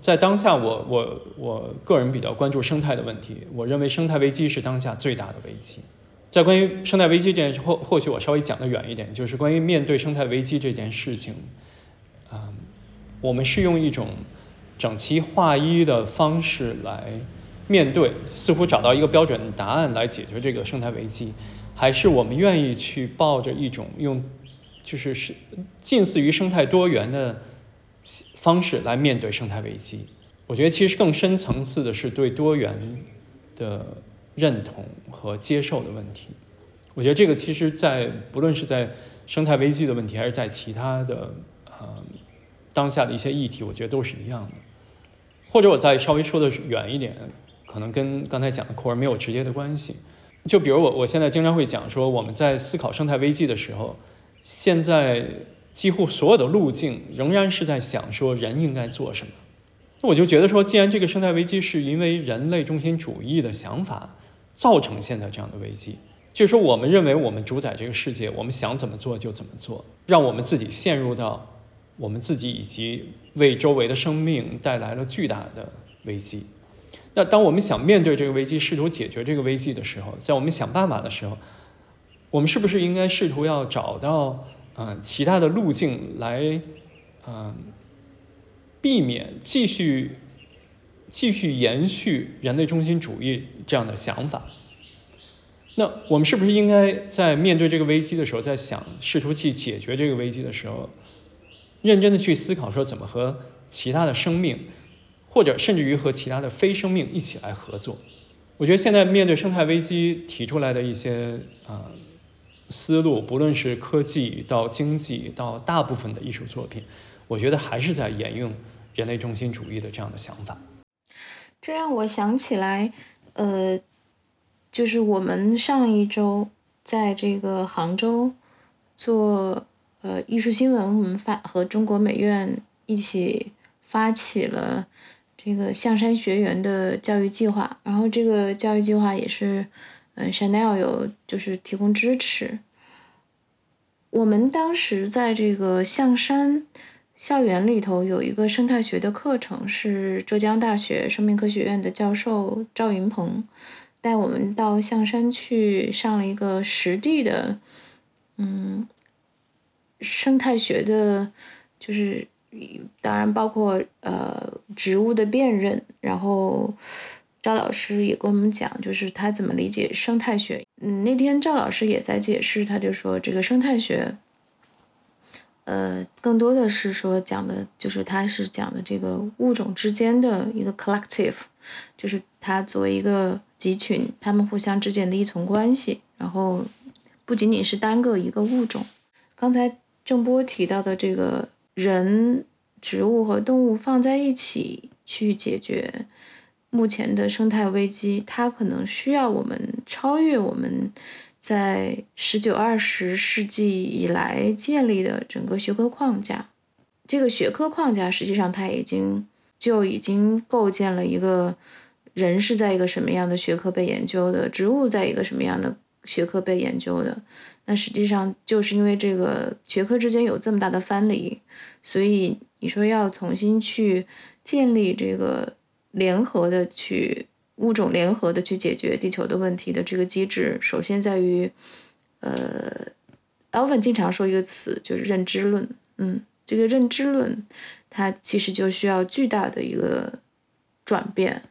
[SPEAKER 1] 在当下，我我我个人比较关注生态的问题。我认为生态危机是当下最大的危机。在关于生态危机这件事，或或许我稍微讲的远一点，就是关于面对生态危机这件事情，啊，我们是用一种整齐划一的方式来面对，似乎找到一个标准答案来解决这个生态危机，还是我们愿意去抱着一种用，就是是近似于生态多元的。方式来面对生态危机，我觉得其实更深层次的是对多元的认同和接受的问题。我觉得这个其实，在不论是在生态危机的问题，还是在其他的当下的一些议题，我觉得都是一样的。或者我再稍微说的远一点，可能跟刚才讲的库尔没有直接的关系。就比如我我现在经常会讲说，我们在思考生态危机的时候，现在几乎所有的路径仍然是在想说人应该做什么。那我就觉得说，既然这个生态危机是因为人类中心主义的想法造成现在这样的危机，就是说我们认为我们主宰这个世界，我们想怎么做就怎么做，让我们自己陷入到我们自己以及为周围的生命带来了巨大的危机。那当我们想面对这个危机，试图解决这个危机的时候，在我们想办法的时候，我们是不是应该试图要找到嗯其他的路径来嗯避免继续继续延续人类中心主义这样的想法？那我们是不是应该在面对这个危机的时候，在想试图去解决这个危机的时候，认真的去思考说怎么和其他的生命？或者甚至于和其他的非生命一起来合作，我觉得现在面对生态危机提出来的一些啊思路，不论是科技到经济到大部分的艺术作品，我觉得还是在沿用人类中心主义的这样的想法。
[SPEAKER 2] 这让我想起来，呃，就是我们上一周在这个杭州做呃艺术新闻，我们发和中国美院一起发起了。这个象山学园的教育计划，然后这个教育计划也是，嗯，Chanel 有就是提供支持。我们当时在这个象山校园里头有一个生态学的课程，是浙江大学生命科学院的教授赵云鹏带我们到象山去上了一个实地的，嗯，生态学的，就是。当然，包括呃植物的辨认，然后赵老师也跟我们讲，就是他怎么理解生态学。嗯，那天赵老师也在解释，他就说这个生态学，呃，更多的是说讲的，就是他是讲的这个物种之间的一个 collective，就是它作为一个集群，它们互相之间的依存关系，然后不仅仅是单个一个物种。刚才郑波提到的这个。人、植物和动物放在一起去解决目前的生态危机，它可能需要我们超越我们在十九、二十世纪以来建立的整个学科框架。这个学科框架实际上它已经就已经构建了一个人是在一个什么样的学科被研究的，植物在一个什么样的学科被研究的。那实际上就是因为这个学科之间有这么大的藩篱，所以你说要重新去建立这个联合的去物种联合的去解决地球的问题的这个机制，首先在于，呃，Alvin 经常说一个词就是认知论，嗯，这个认知论它其实就需要巨大的一个转变。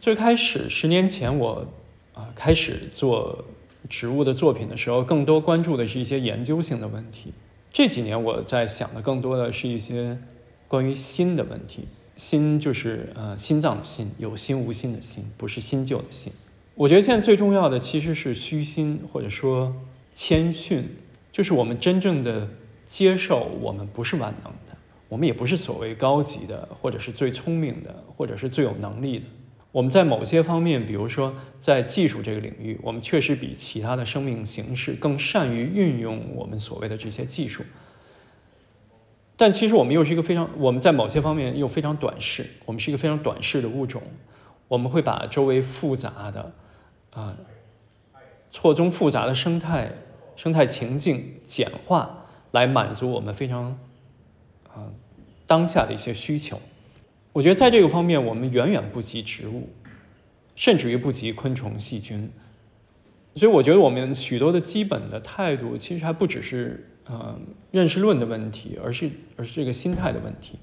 [SPEAKER 1] 最开始十年前我啊开始做。植物的作品的时候，更多关注的是一些研究性的问题。这几年我在想的更多的是一些关于心的问题。心就是呃心脏的心，有心无心的心，不是新旧的心。我觉得现在最重要的其实是虚心，或者说谦逊，就是我们真正的接受我们不是万能的，我们也不是所谓高级的，或者是最聪明的，或者是最有能力的。我们在某些方面，比如说在技术这个领域，我们确实比其他的生命形式更善于运用我们所谓的这些技术。但其实我们又是一个非常，我们在某些方面又非常短视，我们是一个非常短视的物种。我们会把周围复杂的、啊错综复杂的生态生态情境简化，来满足我们非常啊当下的一些需求。我觉得在这个方面，我们远远不及植物，甚至于不及昆虫、细菌。所以，我觉得我们许多的基本的态度，其实还不只是呃认识论的问题，而是而是这个心态的问题。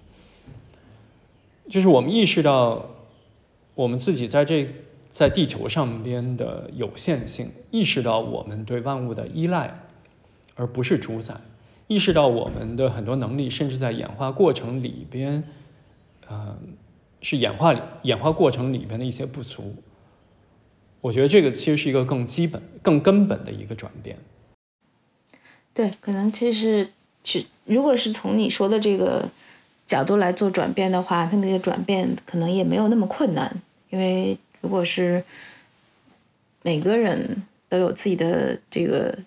[SPEAKER 1] 就是我们意识到我们自己在这在地球上边的有限性，意识到我们对万物的依赖，而不是主宰；意识到我们的很多能力，甚至在演化过程里边。嗯，是演化演化过程里边的一些不足。我觉得这个其实是一个更基本、更根本的一个转变。
[SPEAKER 2] 对，可能其实，其如果是从你说的这个角度来做转变的话，它那个转变可能也没有那么困难，因为如果是每个人都有自己的这个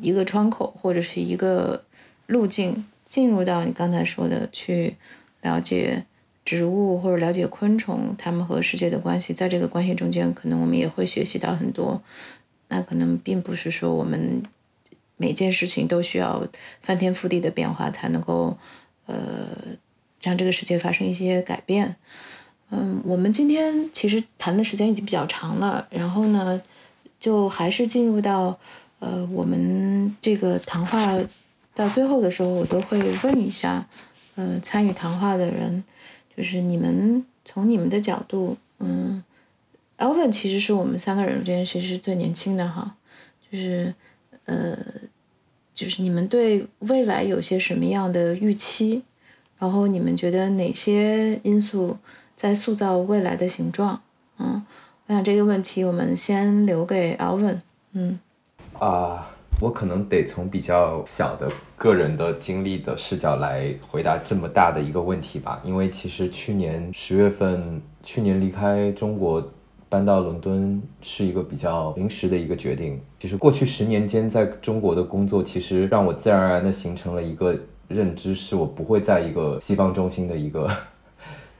[SPEAKER 2] 一个窗口或者是一个路径进入到你刚才说的去了解植物或者了解昆虫它们和世界的关系，在这个关系中间，可能我们也会学习到很多。那可能并不是说我们每件事情都需要翻天覆地的变化才能够。呃，让这个世界发生一些改变。嗯，我们今天其实谈的时间已经比较长了，然后呢，就还是进入到呃，我们这个谈话到最后的时候，我都会问一下，呃，参与谈话的人，就是你们从你们的角度，嗯，Alvin 其实是我们三个人之间其实是最年轻的哈，就是呃。就是你们对未来有些什么样的预期？然后你们觉得哪些因素在塑造未来的形状？嗯，我想这个问题我们先留给 Alvin。嗯，
[SPEAKER 3] 啊，我可能得从比较小的个人的经历的视角来回答这么大的一个问题吧。因为其实去年十月份，去年离开中国。搬到伦敦是一个比较临时的一个决定。其实过去十年间在中国的工作，其实让我自然而然的形成了一个认知，是我不会在一个西方中心的一个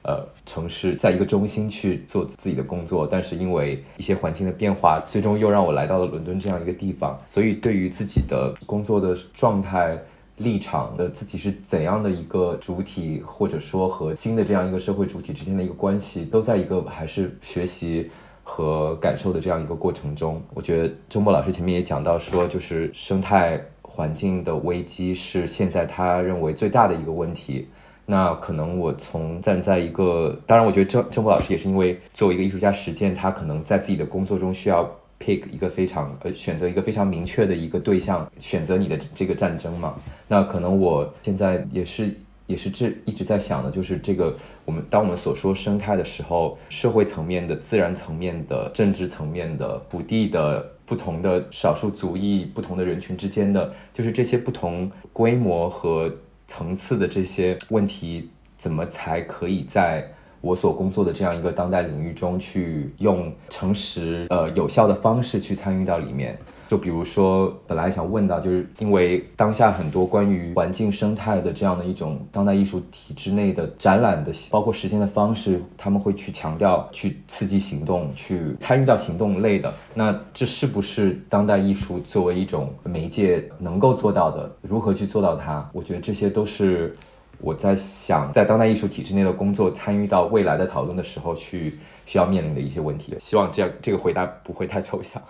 [SPEAKER 3] 呃城市，在一个中心去做自己的工作。但是因为一些环境的变化，最终又让我来到了伦敦这样一个地方。所以对于自己的工作的状态、立场的自己是怎样的一个主体，或者说和新的这样一个社会主体之间的一个关系，都在一个还是学习。和感受的这样一个过程中，我觉得周末老师前面也讲到说，就是生态环境的危机是现在他认为最大的一个问题。那可能我从站在一个，当然我觉得周周末老师也是因为作为一个艺术家实践，他可能在自己的工作中需要 pick 一个非常呃选择一个非常明确的一个对象，选择你的这个战争嘛。那可能我现在也是。也是这一直在想的，就是这个我们当我们所说生态的时候，社会层面的、自然层面的、政治层面的、土地的不同的少数族裔、不同的人群之间的，就是这些不同规模和层次的这些问题，怎么才可以在我所工作的这样一个当代领域中去用诚实、呃有效的方式去参与到里面？就比如说，本来想问到，就是因为当下很多关于环境生态的这样的一种当代艺术体制内的展览的，包括实现的方式，他们会去强调去刺激行动，去参与到行动类的。那这是不是当代艺术作为一种媒介能够做到的？如何去做到它？我觉得这些都是我在想，在当代艺术体制内的工作，参与到未来的讨论的时候，去需要面临的一些问题。希望这样这个回答不会太抽象。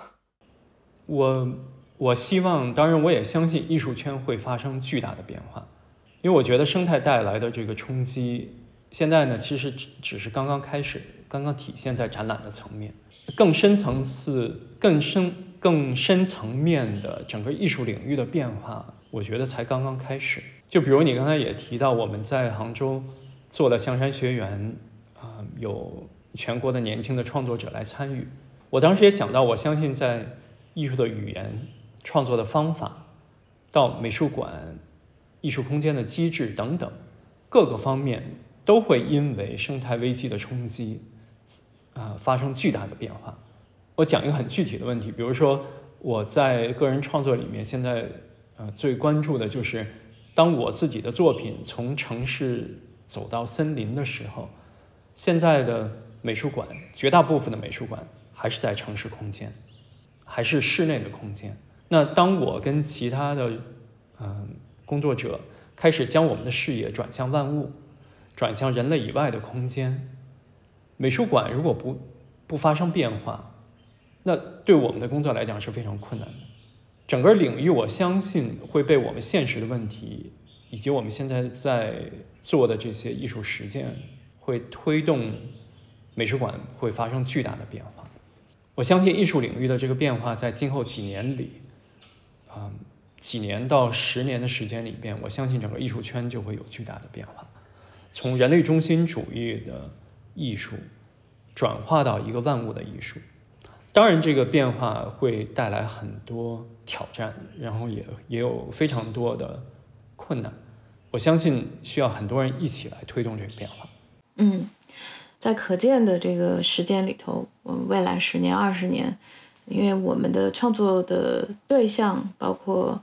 [SPEAKER 1] 我我希望，当然我也相信艺术圈会发生巨大的变化，因为我觉得生态带来的这个冲击，现在呢其实只只是刚刚开始，刚刚体现在展览的层面，更深层次、更深、更深层面的整个艺术领域的变化，我觉得才刚刚开始。就比如你刚才也提到，我们在杭州做了象山学园，啊，有全国的年轻的创作者来参与，我当时也讲到，我相信在。艺术的语言、创作的方法，到美术馆、艺术空间的机制等等，各个方面都会因为生态危机的冲击，啊，发生巨大的变化。我讲一个很具体的问题，比如说我在个人创作里面，现在呃最关注的就是，当我自己的作品从城市走到森林的时候，现在的美术馆绝大部分的美术馆还是在城市空间。还是室内的空间。那当我跟其他的嗯工作者开始将我们的视野转向万物，转向人类以外的空间，美术馆如果不不发生变化，那对我们的工作来讲是非常困难的。整个领域，我相信会被我们现实的问题以及我们现在在做的这些艺术实践，会推动美术馆会发生巨大的变化。我相信艺术领域的这个变化，在今后几年里，啊，几年到十年的时间里边，我相信整个艺术圈就会有巨大的变化，从人类中心主义的艺术转化到一个万物的艺术。当然，这个变化会带来很多挑战，然后也也有非常多的困难。我相信需要很多人一起来推动这个变化。
[SPEAKER 2] 嗯，在可见的这个时间里头，嗯，未来十年、二十年，因为我们的创作的对象包括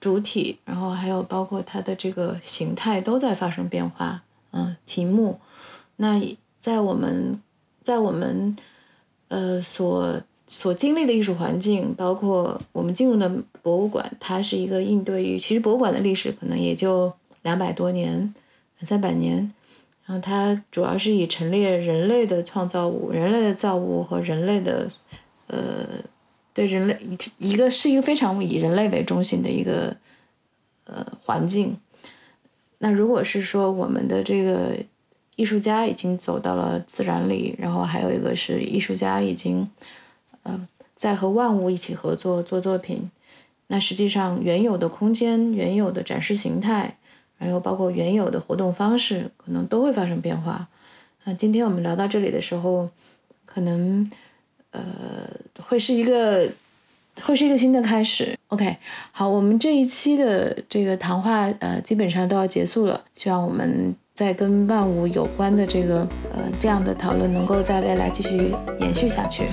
[SPEAKER 2] 主体，然后还有包括它的这个形态都在发生变化。嗯，题目，那在我们，在我们，呃，所所经历的艺术环境，包括我们进入的博物馆，它是一个应对于，其实博物馆的历史可能也就两百多年，两三百年。然后它主要是以陈列人类的创造物、人类的造物和人类的，呃，对人类一个是一个非常以人类为中心的一个，呃，环境。那如果是说我们的这个艺术家已经走到了自然里，然后还有一个是艺术家已经，呃，在和万物一起合作做作品，那实际上原有的空间、原有的展示形态。还有包括原有的活动方式，可能都会发生变化。那今天我们聊到这里的时候，可能呃会是一个会是一个新的开始。OK，好，我们这一期的这个谈话呃基本上都要结束了。希望我们在跟万物有关的这个呃这样的讨论，能够在未来继续延续下去。